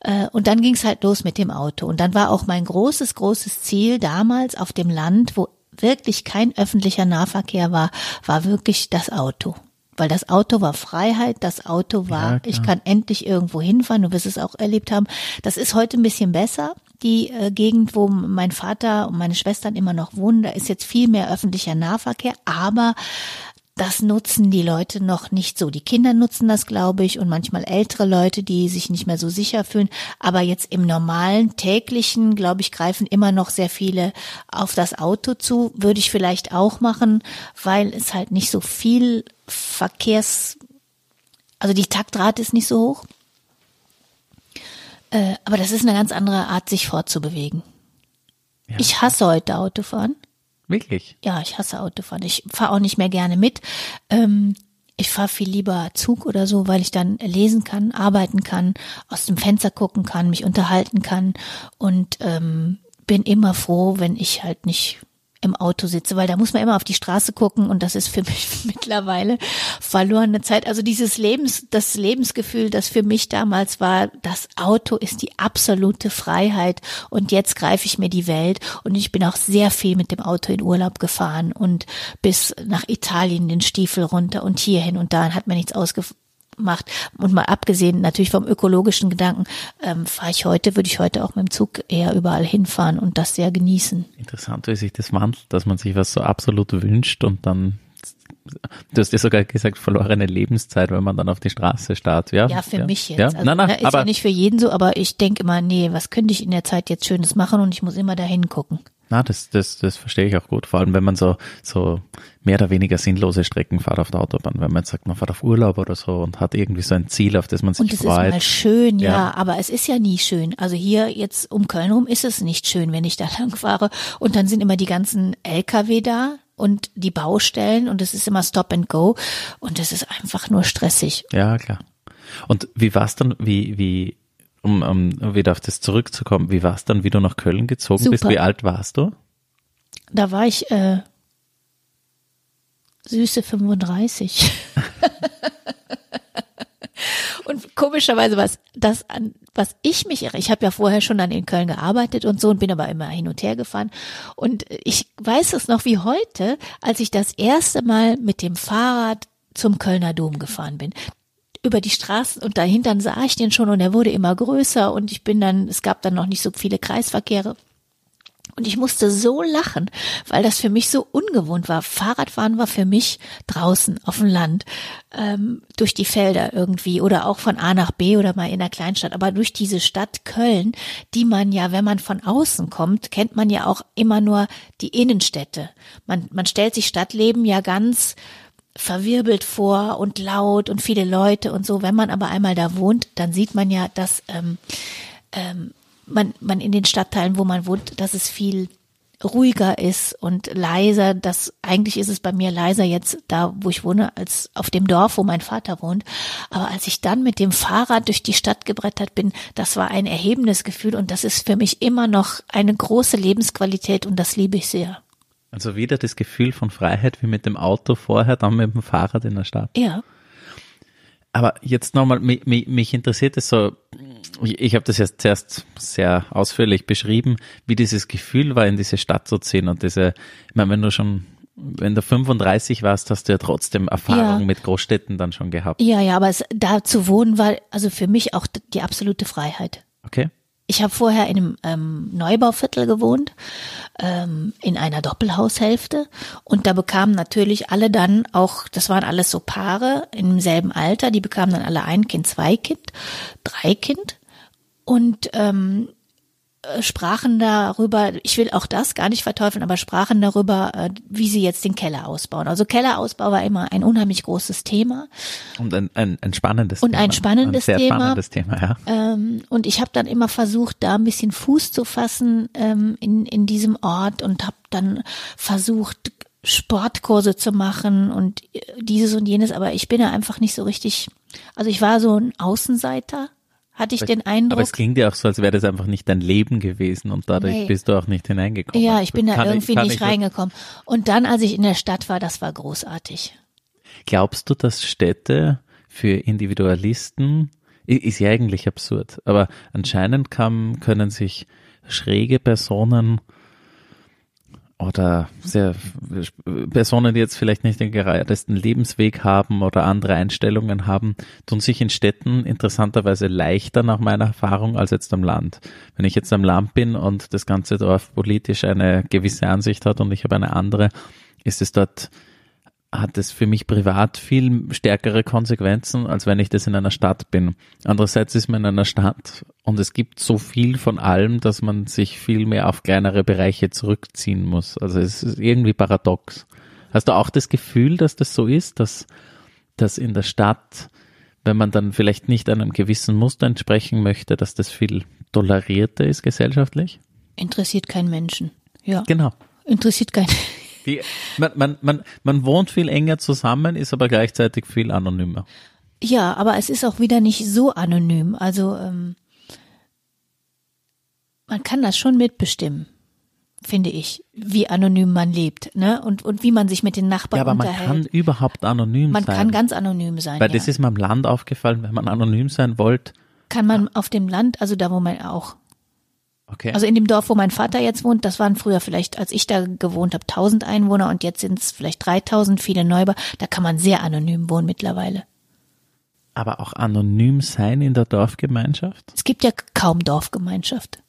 Äh, und dann ging es halt los mit dem Auto. Und dann war auch mein großes, großes Ziel damals auf dem Land, wo wirklich kein öffentlicher Nahverkehr war, war wirklich das Auto. Weil das Auto war Freiheit, das Auto war, Ja, ich kann endlich irgendwo hinfahren, du wirst es auch erlebt haben. Das ist heute ein bisschen besser. Die äh, Gegend, wo mein Vater und meine Schwestern immer noch wohnen, da ist jetzt viel mehr öffentlicher Nahverkehr, aber das nutzen die Leute noch nicht so. Die Kinder nutzen das, glaube ich, und manchmal ältere Leute, die sich nicht mehr so sicher fühlen. Aber jetzt im normalen, täglichen, glaube ich, greifen immer noch sehr viele auf das Auto zu. Würde ich vielleicht auch machen, weil es halt nicht so viel Verkehrs, also die Taktrate ist nicht so hoch. Äh, aber das ist eine ganz andere Art, sich fortzubewegen. Ja. Ich hasse heute Autofahren. Wirklich? Ja, ich hasse Autofahren. Ich fahre auch nicht mehr gerne mit. Ähm, ich fahre viel lieber Zug oder so, weil ich dann lesen kann, arbeiten kann, aus dem Fenster gucken kann, mich unterhalten kann und ähm, bin immer froh, wenn ich halt nicht im Auto sitze, weil da muss man immer auf die Straße gucken und das ist für mich mittlerweile verlorene Zeit. Also dieses Lebens, das Lebensgefühl, das für mich damals war, das Auto ist die absolute Freiheit und jetzt greife ich mir die Welt und ich bin auch sehr viel mit dem Auto in Urlaub gefahren und bis nach Italien den Stiefel runter und hierhin und da hat mir nichts ausge macht. Und mal abgesehen natürlich vom ökologischen Gedanken, ähm, fahre ich heute, würde ich heute auch mit dem Zug eher überall hinfahren und das sehr genießen. Interessant, wie sich das wandelt, dass man sich was so absolut wünscht und dann Du hast ja sogar gesagt, verlorene Lebenszeit, wenn man dann auf die Straße starrt, ja? Ja, für ja. mich jetzt. Ja? Also, nein, nein, ne, ist aber ja nicht für jeden so, aber ich denke immer, nee, was könnte ich in der Zeit jetzt Schönes machen und ich muss immer dahin gucken. na, das, das, das verstehe ich auch gut. Vor allem, wenn man so, so mehr oder weniger sinnlose Strecken fährt auf der Autobahn. Wenn man jetzt sagt, man fährt auf Urlaub oder so und hat irgendwie so ein Ziel, auf das man sich Und es ist freut. mal schön, ja, Ja. aber es ist ja nie schön. Also hier jetzt um Köln rum ist es nicht schön, wenn ich da lang fahre. Und dann sind immer die ganzen LKW da und die Baustellen und es ist immer Stop and Go und es ist einfach nur stressig. Ja, klar. Und wie war's dann, wie, wie, um, um wieder auf das zurückzukommen, wie war's dann, wie du nach Köln gezogen bist? Super. Wie alt warst du? Da war ich äh, süße 35. und komischerweise was das an was ich mich irre, ich habe ja vorher schon dann in Köln gearbeitet und so und bin aber immer hin und her gefahren und ich weiß es noch wie heute, als ich das erste Mal mit dem Fahrrad zum Kölner Dom gefahren bin über die Straßen und dahinter sah ich den schon und er wurde immer größer und ich bin dann, es gab dann noch nicht so viele Kreisverkehre. Und ich musste so lachen, weil das für mich so ungewohnt war. Fahrradfahren war für mich draußen auf dem Land, ähm, durch die Felder irgendwie oder auch von A nach B oder mal in der Kleinstadt. Aber durch diese Stadt Köln, die man ja, wenn man von außen kommt, kennt man ja auch immer nur die Innenstädte. Man, man stellt sich Stadtleben ja ganz verwirbelt vor und laut und viele Leute und so. Wenn man aber einmal da wohnt, dann sieht man ja, dass ähm, ähm, man, man in den Stadtteilen, wo man wohnt, dass es viel ruhiger ist und leiser. Das eigentlich ist es bei mir leiser jetzt da, wo ich wohne, als auf dem Dorf, wo mein Vater wohnt. Aber als ich dann mit dem Fahrrad durch die Stadt gebrettert bin, das war ein erhebendes Gefühl und das ist für mich immer noch eine große Lebensqualität und das liebe ich sehr. Also wieder das Gefühl von Freiheit wie mit dem Auto vorher, dann mit dem Fahrrad in der Stadt. Ja. Aber jetzt nochmal, mich, mich, interessiert es so, ich, ich habe das jetzt zuerst sehr ausführlich beschrieben, wie dieses Gefühl war, in diese Stadt zu ziehen und diese, ich meine, wenn du schon, wenn du 35 warst, hast du ja trotzdem Erfahrung Ja. mit Großstädten dann schon gehabt. Ja, ja, aber es, da zu wohnen war also für mich auch die absolute Freiheit. Okay? Ich habe vorher in einem ähm, Neubauviertel gewohnt, ähm, in einer Doppelhaushälfte. Und da bekamen natürlich alle dann auch, das waren alles so Paare im selben Alter, die bekamen dann alle ein Kind, zwei Kind, drei Kind. Und ähm, äh, sprachen darüber, ich will auch das gar nicht verteufeln, aber sprachen darüber, äh, wie sie jetzt den Keller ausbauen. Also Kellerausbau war immer ein unheimlich großes Thema. Und ein, ein, ein spannendes Und Thema. ein spannendes ein sehr Thema. spannendes Thema, ja. Ähm, und ich habe dann immer versucht, da ein bisschen Fuß zu fassen ähm, in, in diesem Ort und habe dann versucht, Sportkurse zu machen und äh, dieses und jenes, aber ich bin da einfach nicht so richtig, also ich war so ein Außenseiter, hatte ich den Aber Eindruck. es klingt ja auch so, als wäre das einfach nicht dein Leben gewesen und dadurch Nee. bist du auch nicht hineingekommen. Ja, ich bin da Kann irgendwie kann nicht ich- reingekommen. Und dann, als ich in der Stadt war, das war großartig. Glaubst du, dass Städte für Individualisten, ist ja eigentlich absurd, aber anscheinend kann, können sich schräge Personen oder sehr Personen, die jetzt vielleicht nicht den geradesten Lebensweg haben oder andere Einstellungen haben, tun sich in Städten interessanterweise leichter nach meiner Erfahrung als jetzt am Land. Wenn ich jetzt am Land bin und das ganze Dorf politisch eine gewisse Ansicht hat und ich habe eine andere, ist es dort hat es für mich privat viel stärkere Konsequenzen, als wenn ich das in einer Stadt bin. Andererseits ist man in einer Stadt und es gibt so viel von allem, dass man sich viel mehr auf kleinere Bereiche zurückziehen muss. Also es ist irgendwie paradox. Hast du auch das Gefühl, dass das so ist, dass, dass in der Stadt, wenn man dann vielleicht nicht einem gewissen Muster entsprechen möchte, dass das viel tolerierter ist gesellschaftlich? Interessiert keinen Menschen. Ja, Genau. interessiert keinen. Die, man, man, man, man wohnt viel enger zusammen, ist aber gleichzeitig viel anonymer. Ja, aber es ist auch wieder nicht so anonym. Also ähm, man kann das schon mitbestimmen, finde ich, wie anonym man lebt, ne? Und und wie man sich mit den Nachbarn Ja, aber man unterhält. kann überhaupt anonym man sein. kann ganz anonym sein. weil ja. das ist mir im Land aufgefallen, wenn man anonym sein wollte. kann man auf dem Land, also da wo man auch, Okay. also in dem Dorf, wo mein Vater jetzt wohnt, das waren früher vielleicht, als ich da gewohnt habe, 1000 Einwohner und jetzt sind es vielleicht 3000, viele Neubau. Da kann man sehr anonym wohnen mittlerweile. Aber auch anonym sein in der Dorfgemeinschaft? Es gibt ja kaum Dorfgemeinschaft.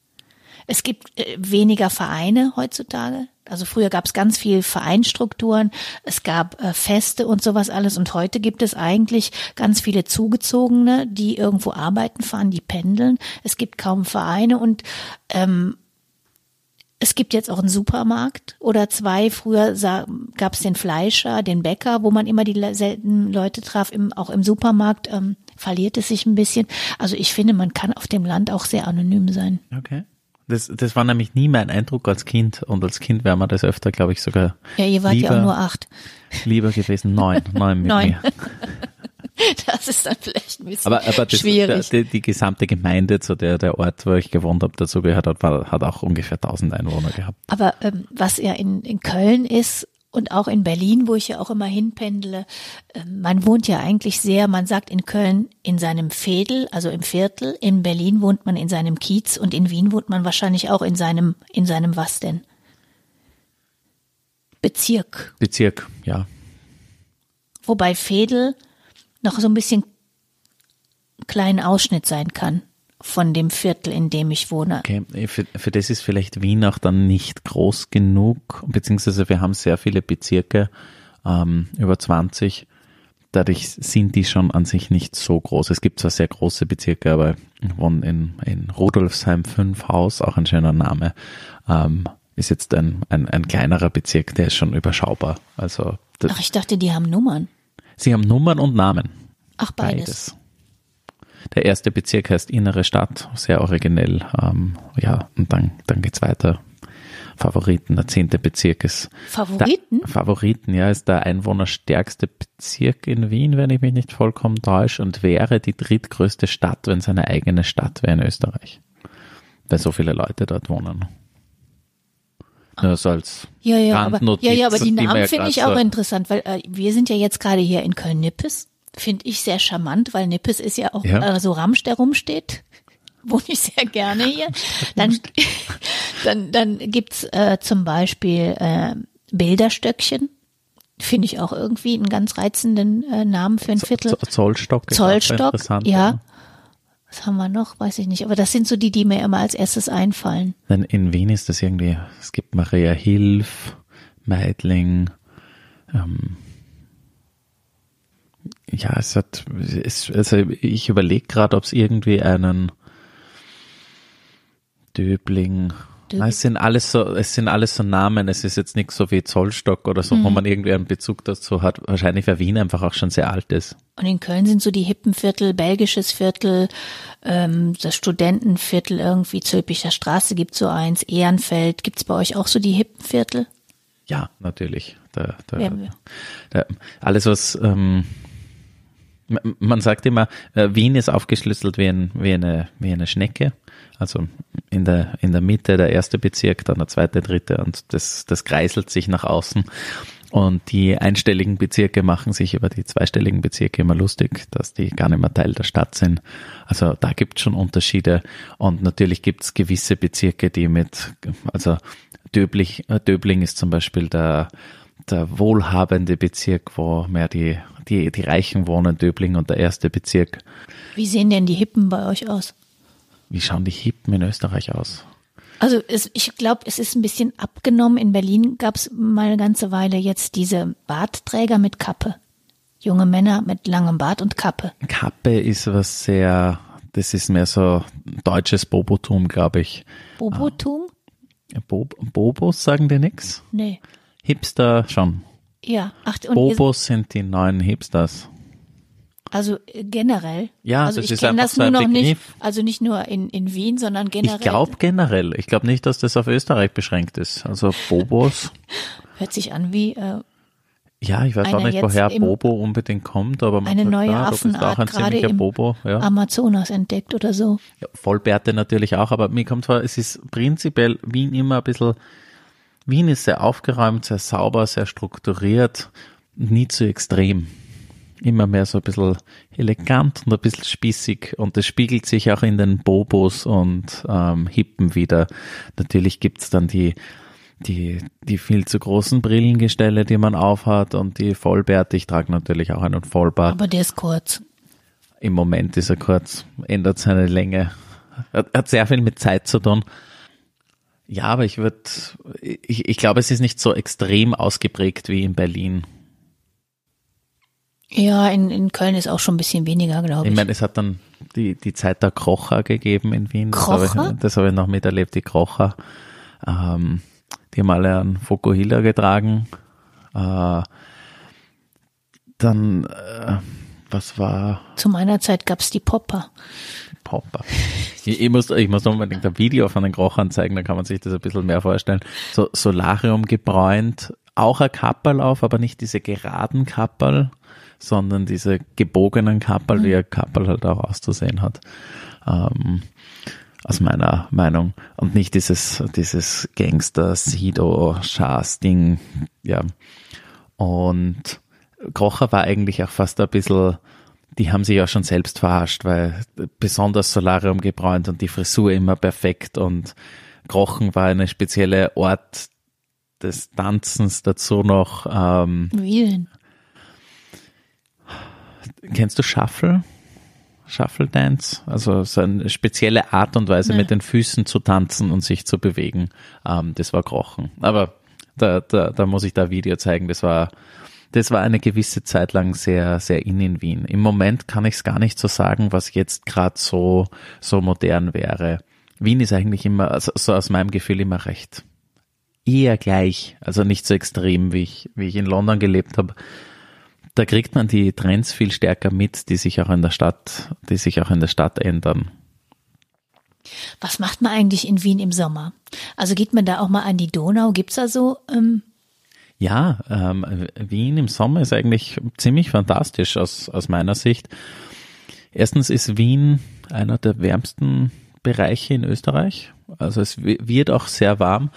Es gibt äh, weniger Vereine heutzutage. Also früher gab es ganz viel Vereinstrukturen, es gab äh, Feste und sowas alles und heute gibt es eigentlich ganz viele Zugezogene, die irgendwo arbeiten fahren, die pendeln. Es gibt kaum Vereine und ähm, es gibt jetzt auch einen Supermarkt oder zwei. Früher gab es den Fleischer, den Bäcker, wo man immer die seltenen Leute traf. Im, auch im Supermarkt ähm, verliert es sich ein bisschen. Also ich finde, man kann auf dem Land auch sehr anonym sein. Okay. Das, das war nämlich nie mein Eindruck als Kind und als Kind wäre man das öfter, glaube ich, sogar. Ja, ihr wart lieber, ja auch nur acht. Lieber gewesen, neun, neun mit neun. mir. Das ist dann vielleicht ein bisschen aber, aber das, schwierig. Die, die, gesamte Gemeinde, zu der der Ort, wo ich gewohnt habe, dazu gehört hat, war, hat auch ungefähr 1000 Einwohner gehabt. Aber ähm, was ja in, in Köln ist, und auch in Berlin, wo ich ja auch immer hinpendle. Ähm, man wohnt ja eigentlich sehr, man sagt in Köln in seinem Fädel, also im Viertel. In Berlin wohnt man in seinem Kiez und in Wien wohnt man wahrscheinlich auch in seinem, in seinem was denn? Bezirk. Bezirk, ja. Wobei Fädel noch so ein bisschen kleinen Ausschnitt sein kann von dem Viertel, in dem ich wohne. Okay, für, für das ist vielleicht Wien auch dann nicht groß genug, beziehungsweise wir haben sehr viele Bezirke, ähm, über 20. Dadurch sind die schon an sich nicht so groß. Es gibt zwar sehr große Bezirke, aber ich wohne in, in Rudolfsheim 5 Haus, auch ein schöner Name, ähm, ist jetzt ein, ein, ein kleinerer Bezirk, der ist schon überschaubar. Also, Ach, ich dachte, die haben Nummern. Sie haben Nummern und Namen. Ach, beides. beides. Der erste Bezirk heißt Innere Stadt, sehr originell. Ähm, ja, und dann, dann geht's weiter. Favoriten, der zehnte Bezirk ist. Favoriten? Der, Favoriten, ja, ist der einwohnerstärkste Bezirk in Wien, wenn ich mich nicht vollkommen täusche, und wäre die drittgrößte Stadt, wenn es eine eigene Stadt wäre in Österreich. Weil so viele Leute dort wohnen. Nur so als ja, ja, aber, ja, ja, aber die Namen finde ich auch so interessant, weil äh, wir sind ja jetzt gerade hier in Köln-Nippes Finde ich sehr charmant, weil Nippes ist ja auch ja. Äh, so Ramsch, der rumsteht. Wohne ich sehr gerne hier. Dann, dann, dann gibt's äh, zum Beispiel äh, Bilderstöckchen. Finde ich auch irgendwie einen ganz reizenden äh, Namen für ein Viertel. Zollstock. Zollstock, ja. Was haben wir noch? Weiß ich nicht. Aber das sind so die, die mir immer als erstes einfallen. Denn in Wien ist das irgendwie, es gibt Maria Hilf, Meidling, ähm, ja, es hat, es, also ich überlege gerade, ob es irgendwie einen Döbling, Döbling. Es sind alles so, es sind alles so Namen. Es ist jetzt nichts so wie Zollstock oder so, mhm. wo man irgendwie einen Bezug dazu hat. Wahrscheinlich, weil Wien einfach auch schon sehr alt ist. Und in Köln sind so die Hippenviertel, belgisches Viertel, ähm, das Studentenviertel irgendwie, Zülpicher Straße gibt so eins, Ehrenfeld. Gibt's bei euch auch so die Hippenviertel? Ja, natürlich. Da, da, ja. da, alles, was ähm, man sagt immer, äh, Wien ist aufgeschlüsselt wie, ein, wie, eine, wie eine Schnecke. Also in der, in der Mitte der erste Bezirk, dann der zweite, dritte und das, das kreiselt sich nach außen. Und die einstelligen Bezirke machen sich über die zweistelligen Bezirke immer lustig, dass die gar nicht mehr Teil der Stadt sind. Also da gibt es schon Unterschiede. Und natürlich gibt es gewisse Bezirke, die mit, also Döblich, äh, Döbling ist zum Beispiel der, der wohlhabende Bezirk, wo mehr die die, die Reichen wohnen, Döbling und der erste Bezirk. Wie sehen denn die Hippen bei euch aus? Wie schauen die Hippen in Österreich aus? Also es, ich glaube, es ist ein bisschen abgenommen. In Berlin gab es mal eine ganze Weile jetzt diese Bartträger mit Kappe. Junge Männer mit langem Bart und Kappe. Kappe ist was sehr, das ist mehr so deutsches Bobotum, glaube ich. Bobotum? Ah. Bob, Bobos sagen dir nichts? Nee. Hipster schon. Ja, ach, und Bobos sind die neuen Hipsters. Also äh, generell. Ja, also das ich kenne das nur noch nicht, also nicht nur in, in Wien, sondern generell. Ich glaube generell. Ich glaube nicht, dass das auf Österreich beschränkt ist. Also Bobos. Hört sich an wie. Äh, ja, ich weiß auch nicht, woher Bobo unbedingt kommt, aber man eine neue klar, Affenart ein gerade im Bobo, ja. Amazonas entdeckt oder so. Ja, Vollbärte natürlich auch, aber mir kommt vor, es ist prinzipiell Wien immer ein bisschen Wien ist sehr aufgeräumt, sehr sauber, sehr strukturiert, nie zu extrem. Immer mehr so ein bisschen elegant und ein bisschen spießig und das spiegelt sich auch in den Bobos und ähm, Hippen wieder. Natürlich gibt's dann die, die, die viel zu großen Brillengestelle, die man aufhat und die Vollbärte. Ich trage natürlich auch einen Vollbart. Aber der ist kurz. Im Moment ist er kurz, ändert seine Länge. Hat, hat sehr viel mit Zeit zu tun. Ja, aber ich würde, ich, ich glaube, es ist nicht so extrem ausgeprägt wie in Berlin. Ja, in, in Köln ist auch schon ein bisschen weniger, glaube ich. Ich meine, es hat dann die, die Zeit der Krocher gegeben in Wien. Krocher? Das habe ich, das ich noch miterlebt, die Krocher. Ähm, die haben alle einen Fokuhila getragen. Äh, dann, äh, was war Zu meiner Zeit gab's die Popper. Popper? Ich, ich, muss, ich muss unbedingt ein Video von den Krochern zeigen, dann kann man sich das ein bisschen mehr vorstellen. So Solarium gebräunt, auch ein Kapperl auf, aber nicht diese geraden Kapperl, sondern diese gebogenen Kapperl, wie ein Kapperl halt auch auszusehen hat. Ähm, aus meiner Meinung. Und nicht dieses, dieses Gangster, Sido, Schas Ding, ja. Und Krocher war eigentlich auch fast ein bisschen, die haben sich ja schon selbst verarscht, weil besonders Solarium gebräunt und die Frisur immer perfekt und Krochen war eine spezielle Ort des Tanzens, dazu noch, ähm, Wie denn? kennst du Shuffle? Shuffle Dance, also so eine spezielle Art und Weise Nee. mit den Füßen zu tanzen und sich zu bewegen. Ähm, das war Krochen. Aber da, da, da muss ich da Video zeigen. Das war, das war eine gewisse Zeit lang sehr, sehr in in Wien. Im Moment kann ich es gar nicht so sagen, was jetzt gerade so, so modern wäre. Wien ist eigentlich immer, also so aus meinem Gefühl immer recht eher gleich, also nicht so extrem, wie ich, wie ich in London gelebt habe da kriegt man die Trends viel stärker mit, die sich auch in der Stadt, die sich auch in der Stadt ändern. Was macht man eigentlich in Wien im Sommer? Also geht man da auch mal an die Donau? Gibt's da so? Ähm, Ja, ähm, Wien im Sommer ist eigentlich ziemlich fantastisch aus, aus meiner Sicht. Erstens ist Wien einer der wärmsten Bereiche in Österreich. Also es wi- wird auch sehr warm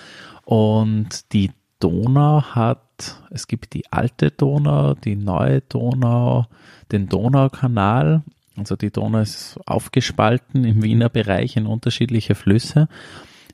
und die Donau hat, es gibt die alte Donau, die neue Donau, den Donaukanal. Also die Donau ist aufgespalten im Wiener Bereich in unterschiedliche Flüsse.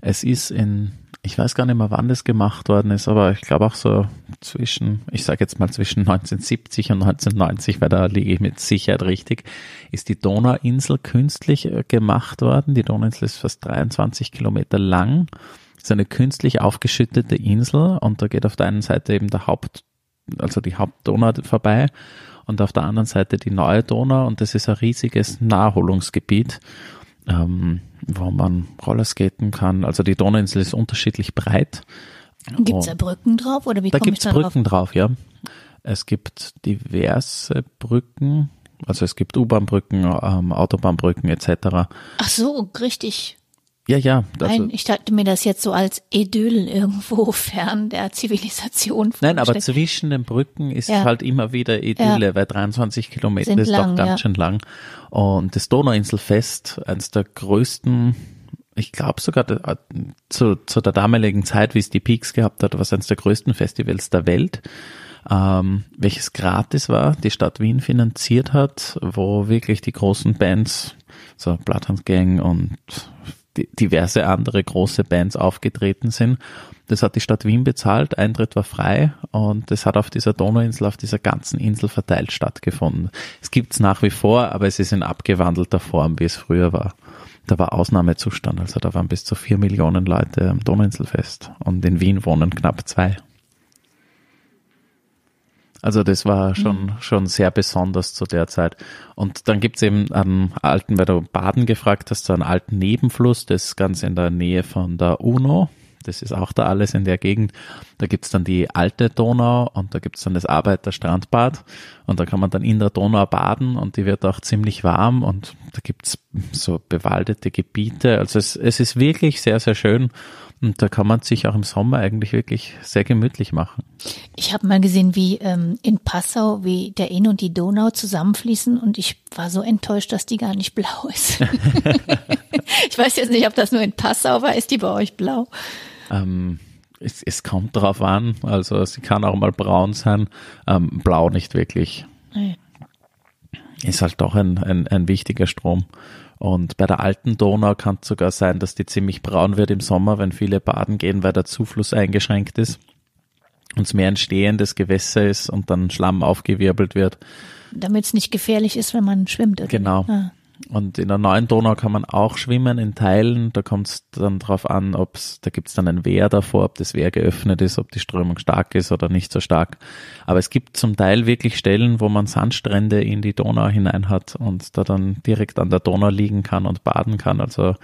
Es ist in, ich weiß gar nicht mehr, wann das gemacht worden ist, aber ich glaube auch so zwischen, ich sage jetzt mal zwischen 1970 und 1990, weil da liege ich mit Sicherheit richtig, ist die Donauinsel künstlich äh, gemacht worden. Die Donauinsel ist fast 23 Kilometer lang. ist eine künstlich aufgeschüttete Insel und da geht auf der einen Seite eben der Haupt, also die Hauptdonau vorbei und auf der anderen Seite die neue Donau und das ist ein riesiges Naherholungsgebiet, ähm, wo man Rollerskaten kann. Also die Donauinsel ist unterschiedlich breit. gibt's da Brücken drauf oder wie Da da drauf? Brücken drauf, ja. Es gibt diverse Brücken, also es gibt U-Bahn-Brücken, ähm, Autobahnbrücken etc. Ach so, richtig. Ja, ja. Also, Nein, ich dachte mir das jetzt so als Idyll irgendwo fern der Zivilisation Nein, aber zwischen den Brücken ist Ja. halt immer wieder Idylle, weil 23 Kilometer Sind ist lang, doch ganz ja. schön lang. Und das Donauinselfest, eines der größten, ich glaube sogar der, zu, zu der damaligen Zeit, wie es die Peaks gehabt hat, war es eines der größten Festivals der Welt, ähm, welches gratis war, die Stadt Wien finanziert hat, wo wirklich die großen Bands, so Bloodhound Gang und diverse andere große Bands aufgetreten sind. Das hat die Stadt Wien bezahlt, Eintritt war frei und das hat auf dieser Donauinsel, auf dieser ganzen Insel verteilt stattgefunden. Es gibt's nach wie vor, aber es ist in abgewandelter Form, wie es früher war. Da war Ausnahmezustand, also da waren bis zu vier Millionen Leute am Donauinselfest und in Wien wohnen knapp zwei. Also das war schon, schon sehr besonders zu der Zeit. Und dann gibt's eben einen alten, weil du Baden gefragt hast, so einen alten Nebenfluss, das ist ganz in der Nähe von der UNO. Das ist auch da alles in der Gegend. Da gibt's dann die alte Donau und da gibt's dann das Arbeiterstrandbad und da kann man dann in der Donau baden und die wird auch ziemlich warm und da gibt's so bewaldete Gebiete. Also es, es ist wirklich sehr, sehr schön und da kann man sich auch im Sommer eigentlich wirklich sehr gemütlich machen. Ich habe mal gesehen, wie ähm, in Passau, wie der Inn und die Donau zusammenfließen und ich war so enttäuscht, dass die gar nicht blau ist. ich weiß jetzt nicht, ob das nur in Passau war. Ist die bei euch blau? Ähm, es, es kommt drauf an, also sie kann auch mal braun sein, ähm, blau nicht wirklich. Nee. Ist halt doch ein, ein, ein wichtiger Strom. Und bei der alten Donau kann es sogar sein, dass die ziemlich braun wird im Sommer, wenn viele baden gehen, weil der Zufluss eingeschränkt ist. uns mehr ein stehendes Gewässer ist und dann Schlamm aufgewirbelt wird. Damit es nicht gefährlich ist, wenn man schwimmt. Oder? Genau. Ah. Und in der neuen Donau kann man auch schwimmen in Teilen. Da kommt es dann drauf an, ob es, da gibt es dann ein Wehr davor, ob das Wehr geöffnet ist, ob die Strömung stark ist oder nicht so stark. Aber es gibt zum Teil wirklich Stellen, wo man Sandstrände in die Donau hinein hat und da dann direkt an der Donau liegen kann und baden kann. Also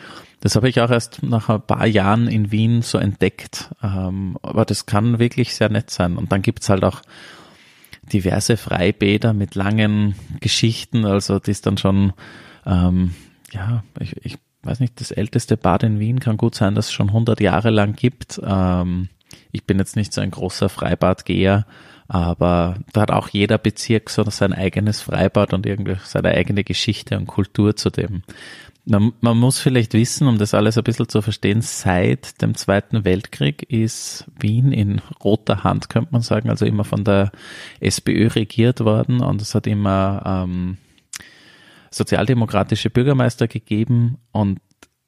das habe ich auch erst nach ein paar Jahren in Wien so entdeckt. Ähm, aber das kann wirklich sehr nett sein. Und dann gibt's halt auch diverse Freibäder mit langen Geschichten. Also die ist dann schon ähm, ja, ich, ich weiß nicht, das älteste Bad in Wien kann gut sein, dass es schon 100 Jahre lang gibt. Ähm, ich bin jetzt nicht so ein großer Freibadgeher, aber da hat auch jeder Bezirk so sein eigenes Freibad und irgendwie seine eigene Geschichte und Kultur zu dem. Man, man muss vielleicht wissen, um das alles ein bisschen zu verstehen, seit dem Zweiten Weltkrieg ist Wien in roter Hand, könnte man sagen, also immer von der SPÖ regiert worden und es hat immer ähm, sozialdemokratische Bürgermeister gegeben und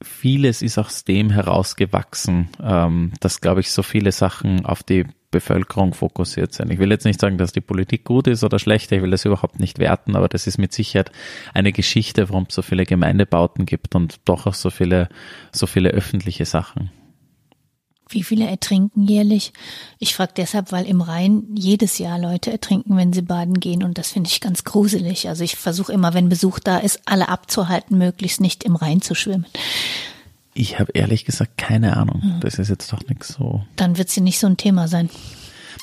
vieles ist aus dem herausgewachsen, ähm, dass, glaube ich, so viele Sachen auf die Bevölkerung fokussiert sind. Ich will jetzt nicht sagen, dass die Politik gut ist oder schlecht, ich will das überhaupt nicht werten, aber das ist mit Sicherheit eine Geschichte, warum es so viele Gemeindebauten gibt und doch auch so viele, so viele öffentliche Sachen. Wie viele ertrinken jährlich? Ich frage deshalb, weil im Rhein jedes Jahr Leute ertrinken, wenn sie baden gehen und das finde ich ganz gruselig. Also ich versuche immer, wenn Besuch da ist, alle abzuhalten, möglichst nicht im Rhein zu schwimmen. Ich habe ehrlich gesagt keine Ahnung. Hm. Das ist jetzt doch nichts so. Dann wird sie nicht so ein Thema sein.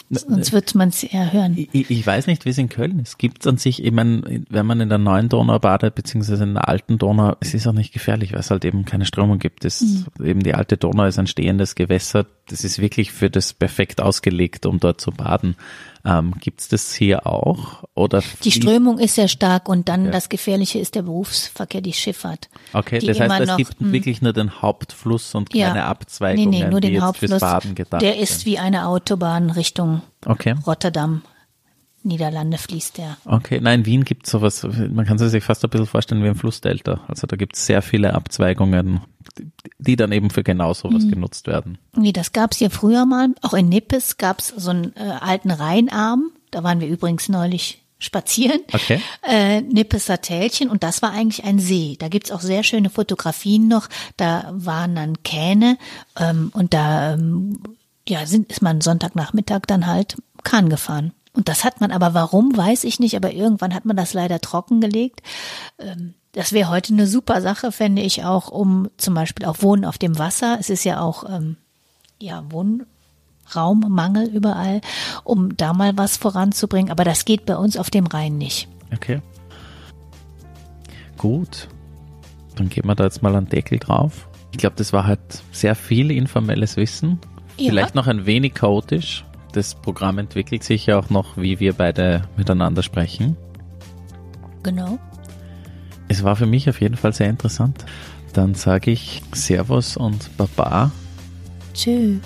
Sonst wird man es eher hören. Ich, ich, weiß nicht, wie es in Köln ist. Gibt es an sich, ich meine, wenn man in der neuen Donau badet, beziehungsweise in der alten Donau, es ist auch nicht gefährlich, weil es halt eben keine Strömung gibt. Es, mhm. Eben die alte Donau ist ein stehendes Gewässer. Das ist wirklich für das perfekt ausgelegt, um dort zu baden. Ähm, Gibt es das hier auch? Oder die Strömung ist sehr stark und dann ja. das Gefährliche ist der Berufsverkehr, die Schifffahrt. Okay, das heißt, es gibt mh. Hm. wirklich nur den Hauptfluss und keine ja. Abzweigungen, nee, nee, nur den Hauptfluss. Der ist wie eine Autobahn Richtung okay. Rotterdam. Niederlande fließt der. Okay, nein, in Wien gibt es sowas, man kann sich fast ein bisschen vorstellen wie ein Flussdelta. Also da gibt es sehr viele Abzweigungen, die dann eben für genau sowas mhm. genutzt werden. Nee, das gab es ja früher mal. Auch in Nippes gab es so einen äh, alten Rheinarm. Da waren wir übrigens neulich spazieren. Okay. Äh, Nippeser Tälchen und das war eigentlich ein See. Da gibt's auch sehr schöne Fotografien noch. Da waren dann Kähne ähm, und da ähm, ja, sind, ist man Sonntagnachmittag dann halt Kahn gefahren. Und das hat man aber, warum, weiß ich nicht, aber irgendwann hat man das leider trockengelegt. Ähm, das wäre heute eine super Sache, fände ich auch, um zum Beispiel auch Wohnen auf dem Wasser. Es ist ja auch, ähm, ja, Wohnraummangel überall, um da mal was voranzubringen. Aber das geht bei uns auf dem Rhein nicht. Okay. Gut. Dann gehen wir da jetzt mal einen Deckel drauf. Ich glaube, das war halt sehr viel informelles Wissen. Ja. Vielleicht noch ein wenig chaotisch, das Programm entwickelt sich ja auch noch, wie wir beide miteinander sprechen. Genau. Es war für mich auf jeden Fall sehr interessant. Dann sage ich Servus und Baba. Tschüss.